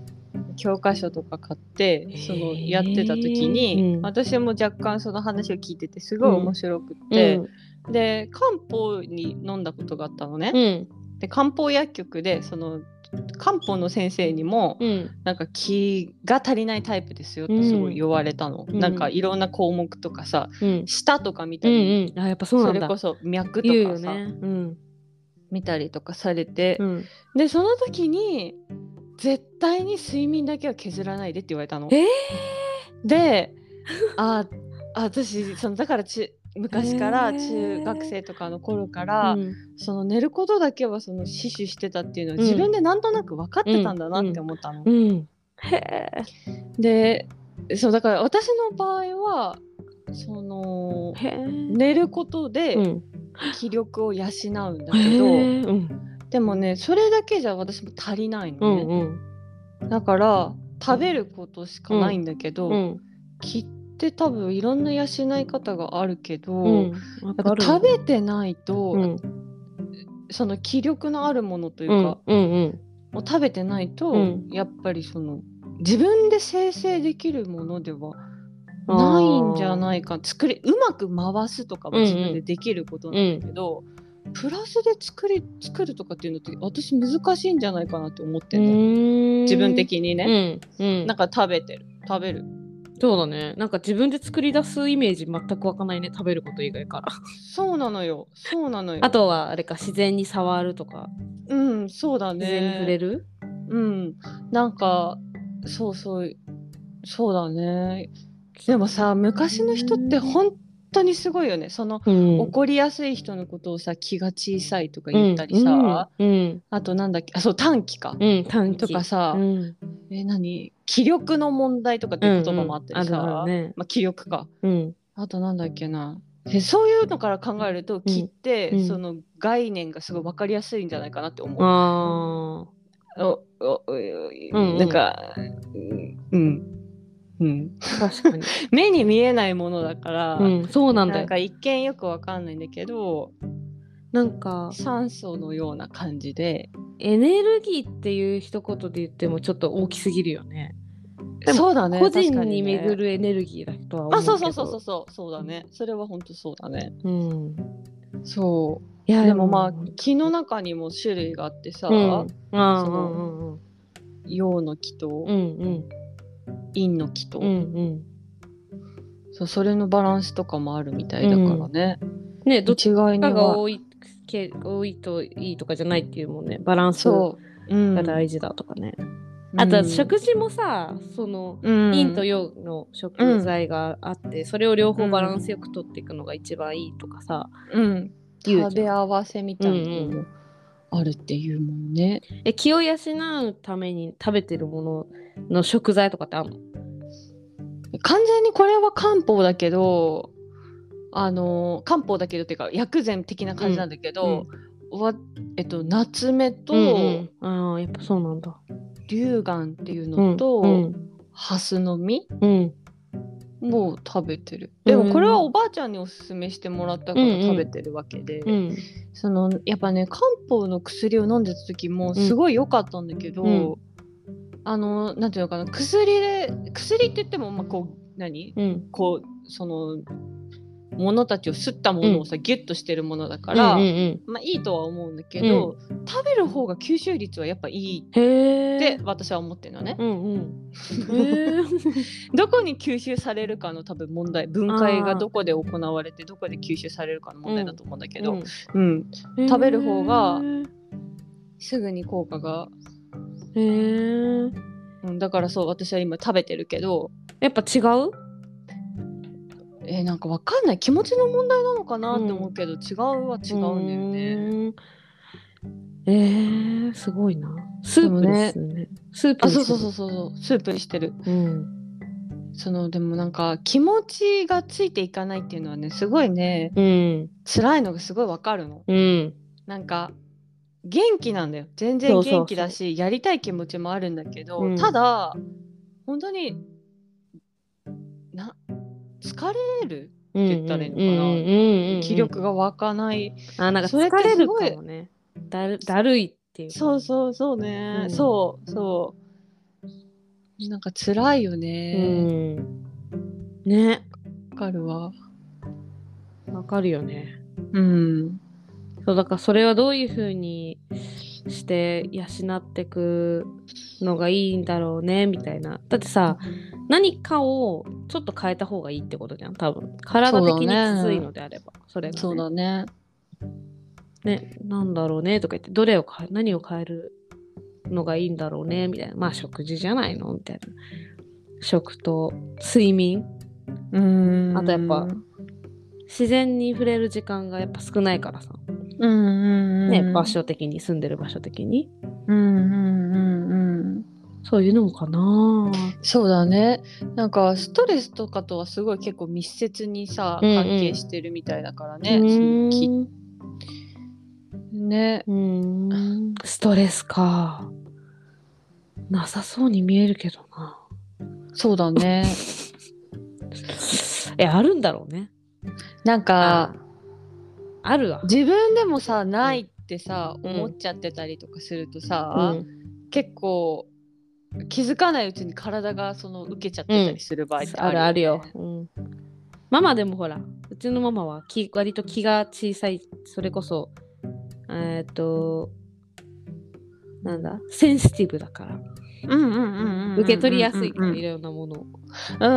教科書とか買ってそのやってた時に、うん。私も若干その話を聞いててすごい面白くって、で漢方に飲んだことがあったのね。うん。で漢方薬局でその漢方の先生にも、うん。なんか気が足りないタイプですよってすごい言われたの、うん。なんかいろんな項目とかさうん。舌とか見たうんり、うん。あやっぱそうなんだ。それこ。そ脈とかさ、ね。うん。見たりとかされて、うん。でその時に絶対に睡眠だけは削らないでって言われたの。えでああ私そのだからち昔から中学生とかの頃かーら、うん。その寝ることだけはその死守してたっていうのはうん。自分でなんとなく分かってたんだなって思ったの。でそうだから私の場合はその寝ることでうん。気力を養うんだへけど、でもねそれだけじゃ私も足りないのね、だから食べることしかないんだけど、うん。気って多分いろんな養い方があるけど、うん。食べてないと、うん。その気力のあるものといううんか、うんうん。もう食べてないと、うん。やっぱりその自分で生成できるものではないんじゃないか。作りうまく回すとかは自分でできることなんだけど、プラスで作り作るとかっていうのって私難しいんじゃないかなって思ってるの、自自分的にね、うんうん。なんか食べてる。食べるそうだね。なんか自分で作り出すイメージ全く湧かないね。食べること以外から。そうなのよ。そうなのよ。あとはあれか自然に触るとか。うんそうだね。自然に触れる？うん。なんかそうそうそうだね。でもさ昔の人って本当にすごいよね。そのうん。怒りやすい人のことをさ気が小さいとか言ったりさ、うんうんあとなんだっけあそう短気か、うん短期。とかさ、うん。え何？気力の問題とかっていう言葉もあったりさ、うん。うんね。まあ、気力か。うん。あとなんだっけな。えそういうのから考えると気って、うん。その概念がすごい分かりやすいんじゃないかなって思う。あおおうんなんか、うん、うん、ー確かに。目に見えないものだから、うんそうなんだよ。なんか一見よくわかんないんだけどなんか酸素のような感じで。エネルギーっていう一言で言ってもちょっと大きすぎるよね。そうだね個人にね巡るエネルギーだとは思うあけど。そうそうそうそうそうそうだね。それは本当そうだね。うん。そいやうでも。まあ気の中にも種類があってさ、うん。そのうんうん。陽の気とうんうん陰の気と、うんうん。そうそれのバランスとかもあるみたいだからね、ねどっち一概にかがは。多いけ多いといいとかじゃないっていうもんね。バランスそう、うん、が大事だとかね、あと食事もさそのうん。陰と陽の食材があって、それを両方バランスよく取っていくのが一番いいとかさ、うん、言うじゃん。食べ合わせみたいなの。もあるっていうもんね。え気を養うために食べてるものの食材とかってあるの？完全にこれは漢方だけどあの漢方だけどっていうか薬膳的な感じなんだけど、わえっと夏目とうんうん、ああやっぱそうなんだ。龍眼っていううんのと、うん蓮の実うんも食べてる。うん。でもこれはおばあちゃんにおすすめしてもらったからうんうん。食べてるわけで、うん。そのやっぱね漢方の薬を飲んでた時もすごい良かったんだけど、うん。あのなんていうのかな薬で薬って言ってもまあこう何？うん。こうそのものたちを吸ったものをさ、ギュッとしてるものだから、うんうんまあいいとは思うんだけど、食べる方が吸収率はやっぱいいってえ。私は思ってるのね。うんうん。どこに吸収されるかの多分問題分解がどこで行われてどこで吸収されるかの問題だと思うんだけど、うんうん食べる方がすぐに効果が、へえ。うん、だからそう私は今食べてるけどやっぱ違う？えーなんかわかんない気持ちの問題なのかなって思うけど、違うは違うんだよね。ね。えー、すごいな。スープですね。スープそうそうそうそうスープにしてる。うん。そのでもなんか気持ちがついていかないっていうのはねすごいねうん。辛いのがすごいわかるの。うん。なんか元気なんだよ全然元気だしやりたい気持ちもあるんだけど、うんただ本当にな疲れるって言ったらいいのかな？気力が湧かない、あなんか疲れるかもね。だるだるいっていうそうそうそうね、うんそうそう。なんか辛いようねん。ね。わ、かるわ。わかるよね。うん。そうだからそれはどういうふうにして養っていくのがいいんだろうねみたいな。だってさ何かをちょっと変えた方がいいってことじゃん多分。体的にきついのであればそ,、れが、ね、そうだね。ねなんだろうねとか言ってどれを変え何を変えるのがいいんだろうねみたいな。まあ食事じゃないの？みたいな。食と睡眠。うん。あとやっぱ自然に触れる時間がやっぱ少ないからさ、うんうんうんね、場所的に住んでる場所的に。うんうんうんうんそういうのもかな。そうだね。なんかストレスとかとはすごい結構密接にさうんうん。関係してるみたいだからね、ね。うーん。ストレスか。なさそうに見えるけどな。そうだね。えあるんだろうねなんかあるわ。自分でもさないってさ、うん。思っちゃってたりとかするとさ、うん。結構気づかないうちに体がその受けちゃってたりする場合ってあるあるよ,、あるよ、うん、ママでもほらうちのママは気割と気が小さい。それこそえっ、となんだセンシティブだからうんうんうんうんうん受け取りやすいいろんなものをうんう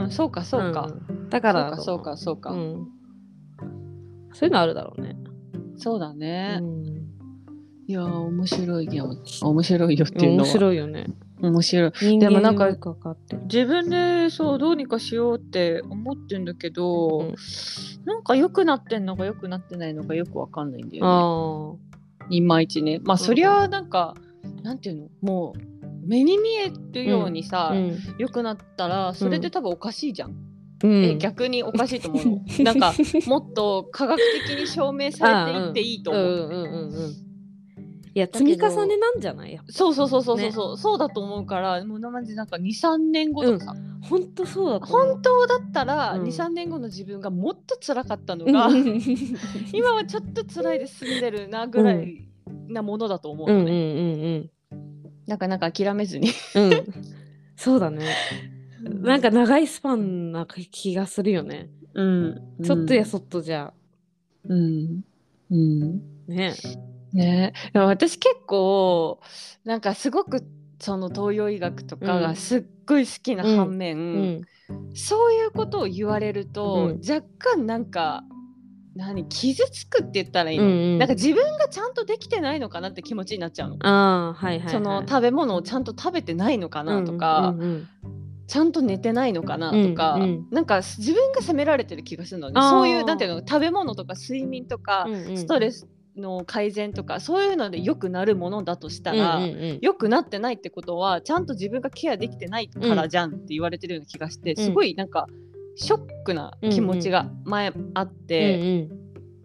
んうんそうかそうか、んだからだそうかそうかそうか、うん、そういうのあるだろうね、そうだね。う、ん、いやー面白いよ。面白いよっていうの面は白いよね。面白い。でもなんかよくわかってる自分でそうどうにかしようって思ってんだけど、うんなんか良くなってんのか良くなってないのかよくわかんないんだよね。あいまいちね。まあうんそりゃなんか、なんていうの？もう目に見えるようにさ、あうん。良くなったらそれで多分おかしいじゃん、うん。え逆におかしいと思うの？なんかもっと科学的に証明されていっていいと思う、いや積み重ねなんじゃない？やっぱ。そうそうそうそうそうねそう、そうだと思うからもうなまじなんか23年後とかさ、ほん。とそうだ本当だったらうん。23年後の自分がもっと辛かったのが、今はちょっと辛いで済んでるなぐらいなものだと思ううんうんのうんね、なんかなんか諦めずに。うん。うんそうだね。なんか長いスパンな気がするよね。うん。ちょっとやそっとじゃうん。うん。ね。ね。でも私結構なんかすごくその東洋医学とかがすっごい好きな反面、うん。そういうことを言われると、うん。若干なんか何傷つくって言ったらいいの、うんうん。なんか自分がちゃんとできてないのかなって気持ちになっちゃうの。ああはいはいはい。その食べ物をちゃんと食べてないのかなとか、うんうんちゃんと寝てないのかなとか、うんうん。なんか自分が責められてる気がするのね。そういうなんていうの食べ物とか睡眠とか、うんうんストレスの改善とかそういうので良くなるものだとしたら、うんうんうん。良くなってないってことはちゃんと自分がケアできてないからじゃんって言われてるような気がして、すごいなんかショックな気持ちが前あって、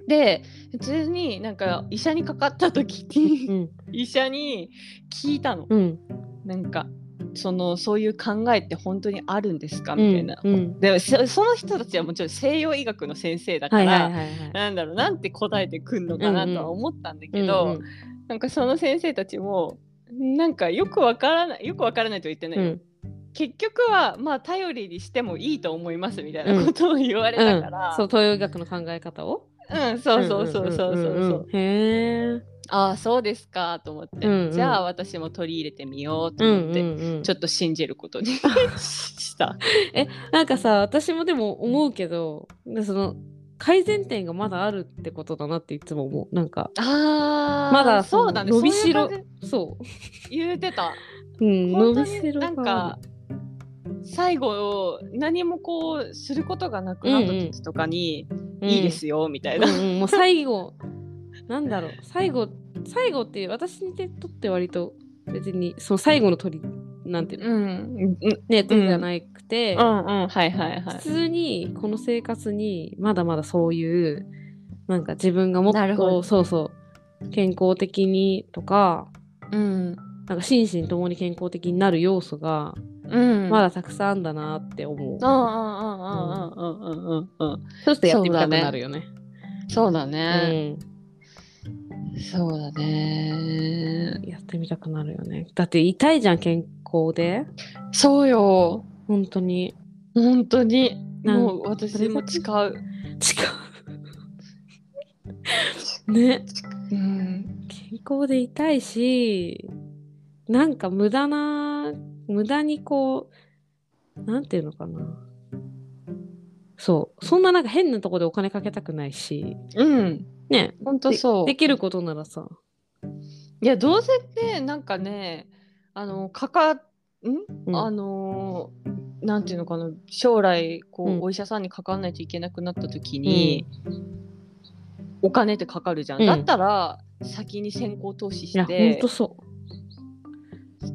で普通になんか医者にかかった時に、うん。医者に聞いたの。うん。うんなんかそのそういう考えって本当にあるんですか？みたいな。うん。うんでもそその人たちはもちろん西洋医学の先生だから、はいはいなんだろうなんて答えてくんのかなとは思ったんだけど、うんうん。なんかその先生たちもなんかよくわからないよくわからないとは言ってないよ、うん結局はまあ頼りにしてもいいと思いますみたいなことを言われたから、うん。そう東洋医学の考え方を？うん、そうそうそうそうそうそう。へえああそうですかと思って、うんうん。じゃあ私も取り入れてみようとうん思って、うんうんちょっと信じることに した。なんかさ私もでも思うけどでその改善点がまだあるってことだなっていつも思う。なんか。あーまだそうだ。ね伸びしろ。そう言うてた。う、うん、伸びしろがなんか最後何もこうすることがなくなった時とかに、いいですよみたいな。うんうん。もう最後なんだろう。最後最後って私にとって割と別にその最後の鳥なんていうの、うん。うん。ね鳥じゃなくて、うんうん。はいはいはい。普。通にこの生活にまだまだそういうなんか自分がもっとそうそう健康的にとかうんなんか心身ともに健康的になる要素が、うん、まだたくさんだなって思う。そうするとやってみたくなるよね。そうだね。そうだね。やってみたくなるよね。だって痛いじゃん、健康で。そうよ。本当に。本当に。もう私も誓う。誓う。ね。うん。健康で痛いし、なんか無駄な無駄にこうなんていうのかな。そう。そんななんか変なとこでお金かけたくないし。うん。ね。本当そう。できることならさ。いやどうせねなんかねあのかかん、うん。あのなんていうのかな。将来こう、うん。お医者さんにかかんないといけなくなった時に、お金ってかかるじゃん、うん。だったら先に先行投資してとそ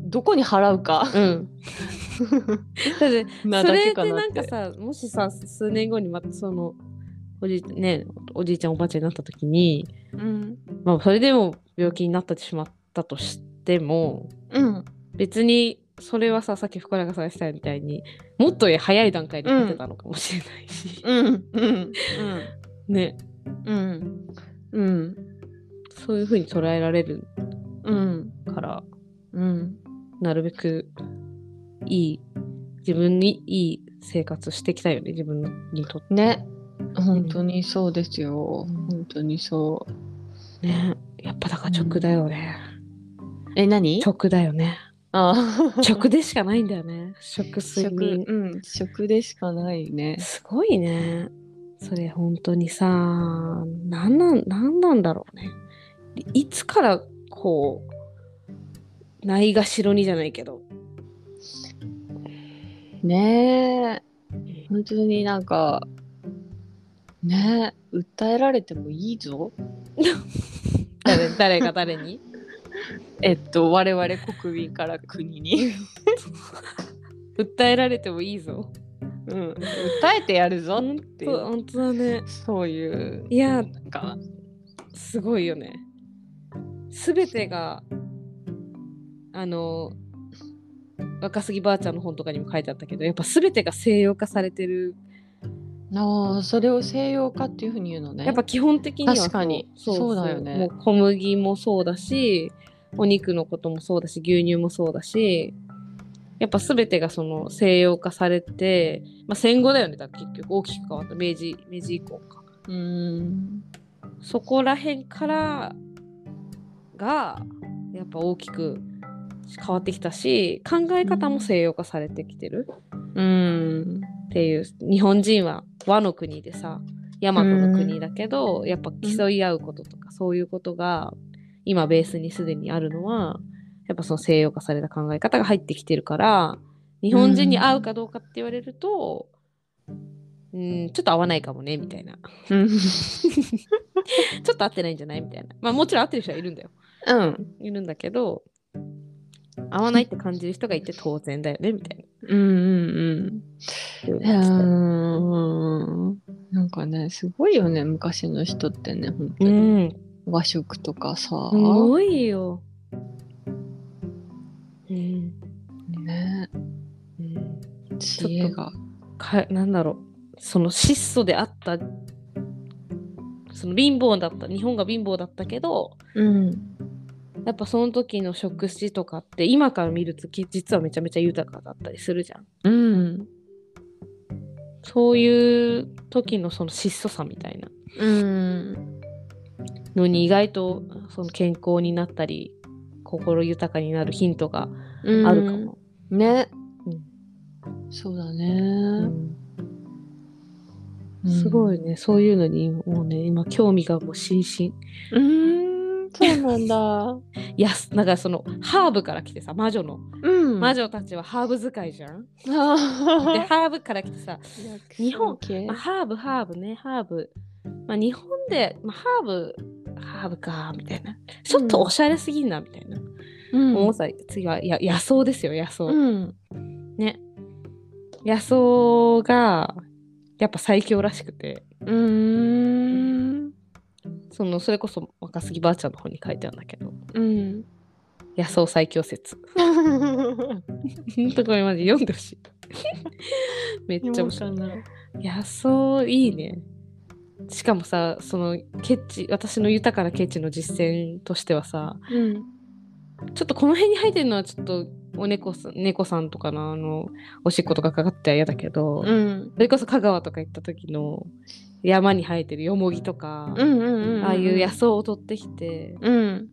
どこに払うか。ううん。だってなそだけかなっれでなんかて。さもしさ数年後にまたそのおじ,、ね、おじいちゃんおばあちゃんになった時に、うん。まあ、それでも病気になってしまったとしてもうん。別にそれはささっき福永さんがしたみたいにもっと早い段階で勝てたのかもしれないし、うん。うん。ね。うん。うん。そういう風に捉えられるうん。から。うんなるべくいい自分にいい生活していきたいよね自分にとって。ね。本当にそうですよ、うん本当にそう。ね。やっぱだから直だよね、え何？直だよね。あ直でしかないんだよね。食睡食眠。うん。食でしかないね。すごいね。それ本当にさなんなんなんなんだろうね。いつからこうないがしろにじゃないけど。ねえ。本当になんかねえ訴えられてもいいぞ。誰誰が誰に？えっと我々国民から国に、訴えられてもいいぞ。うん、訴えてやるぞ本っていう。当本当だね。そういう。いやなんか。すごいよね。すべてがあの若杉ばあちゃんの本とかにも書いてあったけどやっぱすべてが西洋化されてる。ああそれを西洋化っていうふうに言うのね。やっぱ基本的には確かに。そうだよね。もう小麦もそうだしお肉のこともそうだし牛乳もそうだしやっぱ全てがその西洋化されて、まあ、戦後だよねだから結局。大きく変わった。明治明治以降か。うーん。そこら辺からがやっぱ大きく変わってきたし考え方も西洋化されてきてる。うーんっていう日本人は和の国でさ大和の国だけど、やっぱ競い合うこととかそういうことが今ベースにすでにあるのはやっぱその西洋化された考え方が入ってきてるから日本人に合うかどうかって言われると、うん、ちょっと合わないかもねみたいな。うん。ちょっと合ってないんじゃない？みたいな。まあもちろん合ってる人はいるんだよ。うん。いるんだけど合わないって感じる人がいて当然だよねみたいうんうんうん。な。うーんなんかねすごいよね昔の人ってね本当うに、ん、和食とかさ。すごいよ。うん、ね。うん、知恵が。かなんだろう。その質素であったその貧乏だった日本が貧乏だったけどうんやっぱその時の食事とかって今から見るとき実はめちゃめちゃ豊かだったりするじゃん。うん。そういう時のその質素さみたいな。うんのに意外とその健康になったり心豊かになるヒントがあるかも。ね、うん。そうだうね、ん。すごいね。そういうのにもうね今興味がもう心身。うんそうなんだ。やすなんかそのハーブから来てさ魔女の、うん。魔女たちはハーブ使いじゃん。であハーブから来てさ、ー日本系？まあ、ハーブハーブねハーブ、まあ、日本で、まあ、ハーブハーブかみたいな。ちょっとおしゃれすぎんなみたいな、うん。もうさ次はや野草ですよ野草、うん。ね。野草がやっぱ最強らしくて。うーん。そのそれこそ若杉ばあちゃんの方に書いてあるんだけどうん。野草最強説ほんとこれマジ読んでほしいめっちゃ面白いな。野草いいねしかもさそのケッチ私の豊かなケッチの実践としてはさうん。ちょっとこの辺に生えてるのはちょっとお猫さん猫さんとかのあのおしっことかかかっては嫌だけど、うん。それこそ香川とか行った時の山に生えてるよもぎとか、うんうんうん。ああいう野草を取ってきて、うん。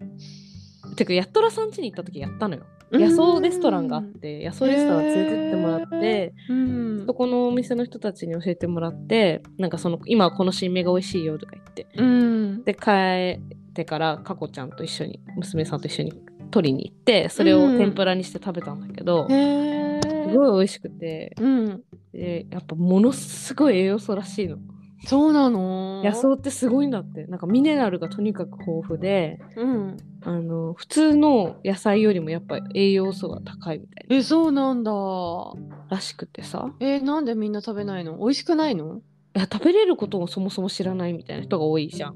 てかやっとらさん家に行った時やったのよ野草レストランがあって野草レストラン連れてってもらってうん。そこのお店の人たちに教えてもらってなんかその今はこの新芽が美味しいよとか言ってうん。で帰ってからかこちゃんと一緒に娘さんと一緒に取りに行ってそれを天ぷらにして食べたんだけど、へえ。すごい美味しくてうん。でやっぱものすごい栄養素らしいのそうなの？野草ってすごいんだって。なんかミネラルがとにかく豊富でうん。あの普通の野菜よりもやっぱ栄養素が高いみたいえ、そうなんだ。ならしくてさ。え、なんでみんな食べないの？美味しくないの？いや食べれることをそもそも知らないみたいな人が多いじゃん。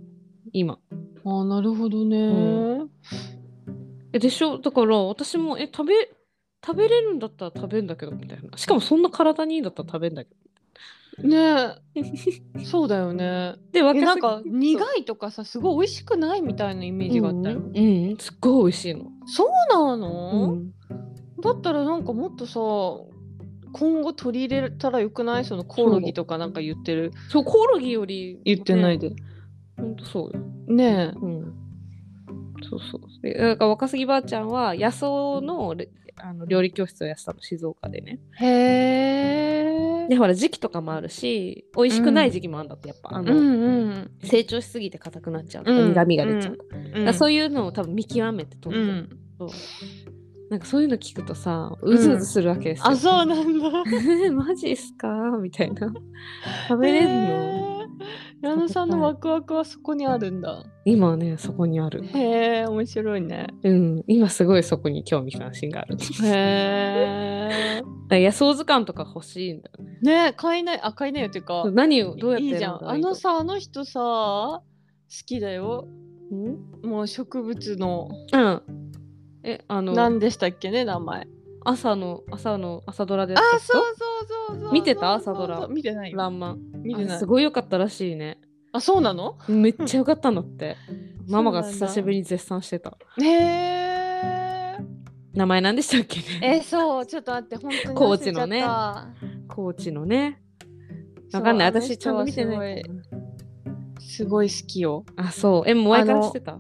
今。あ、なるほどね。うえでしょ？だから私もえ食べ食べれるんだったら食べるんだけどみたいな。しかもそんな体にいいんだったら食べるんだけどねえ。そうだよね。え、で若なんか苦いとかさ、すごい美味しくないみたいなイメージがあったよ。うん、うんすっごい美味しいの、そうなうの、ん、だったらなんかもっとさ、今後取り入れたらよくない？そのコオロギとかなんか言ってる。そうコオロギより言ってないで。ほんとそうよねうんそうそうでだから若杉ばあちゃんは野草のレあの料理教室をやってたの静岡でねえ。へえ。でほら時期とかもあるし美味しくない時期もあるんだってやっぱ、あの、うんうん。成長しすぎて硬くなっちゃうとか、うん苦味が出ちゃううん、そういうのを多分見極めて取うるんだん。そうなんかそういうの聞くとさうずうずするわけですよ、あ、そうなんだ。え ーマジっすか？みたいな食べれんの、へー矢野さんのワクワクはそこにあるんだ。今はねそこにあるへえ、面白いね。うん今すごいそこに興味関心があるへえ。野草図鑑とか欲しいんだよねね買いない、あ、買いないよっていうか。何をどうやっていいじゃん。あのさ、あの人さ、好きだよ。うん？もう植物の、うんえあの何でしたっけね、名前。朝の朝の朝ドラであそうそうそうそう。見てた？朝ドラ。見てないよ。ランマ。ン見てない。あす。ごい良かったらしいね。あ、そうなの？めっちゃ良かったんだって。ママが久しぶりに絶賛してた。へえ。名前何でしたっけね？え、そう、ちょっと待って、本当に高知のね。コーチのね。たわかんない。私ちゃんと見てないすごい好きよ。あそう。えもう前から知ってた？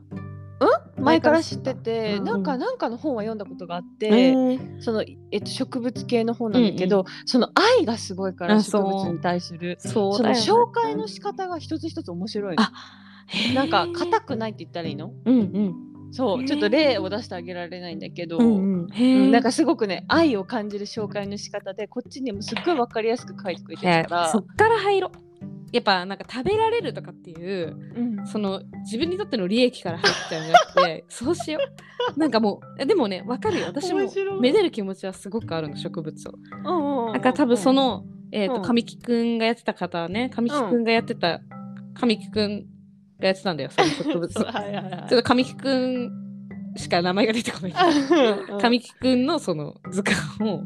前から知ってて、うんなんかなんかの本は読んだことがあって、えー。そのえっと植物系の本なんだけど、その愛がすごいから植物に対する。そのそうだよね。紹介の仕方が一つ一つ面白いの。なんか硬くないって言ったらいいの？うんうん。そうちょっと例を出してあげられないんだけど、うんうん。なんかすごくね愛を感じる紹介の仕方でこっちにもすっごい分かりやすく書いてくれてへるから、ー。そっから入ろうやっぱなんか食べられるとかっていううん。その自分にとっての利益から入っちゃうんじゃなくて そうしよう。なんかもうえでもねわかるよ。私もめでる気持ちはすごくあるの植物を。うだから多分その、えー、うん。と神木くんがやってた方はね神木くんがやってた、神木くんがやってたんだよその植物は。いはいはい。っと神木くんしか名前が出てこない。うん。神木くんのその図鑑を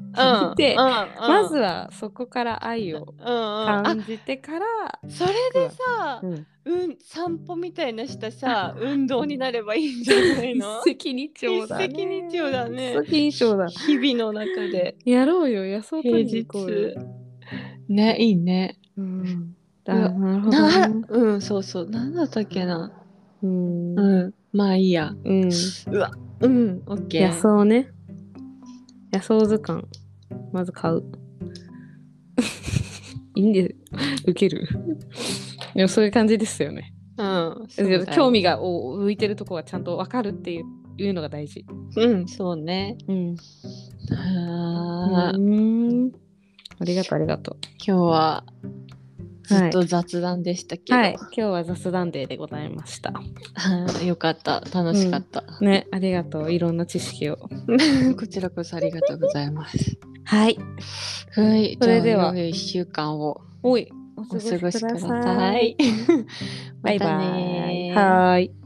見て、まずはそこから愛を感じてから、それでさ、うん。うん、散歩みたいなしたさ 運動になればいいんじゃないの？一石二鳥だね。一石二鳥だね。日々の中で。やろうよ。野草取平りに行こうねいいね。うん。なるほどうんそうそう。なんだったっけな。うん。うんまあいいや。うん。うわ。うん。オッケー。野草ね。野草図鑑。まず買う。いいんで受ける。でもそういう感じですよね。うん、そう興味がお向いてるとこがちゃんと分かるっていういうのが大事。うん、そうね。うん。あ。ーうん。ありがとうありがと今日はずっと雑談でしたけう。ど、はい。今日は雑談デーでございました。よかった、楽しかった。ね、ありがとう。いろんな知識を。こちらこそありがとうございます。はい。はい、それではじゃあ良い一週間をおい、おお過ごしくだささいい。バイバイ。ねはーい。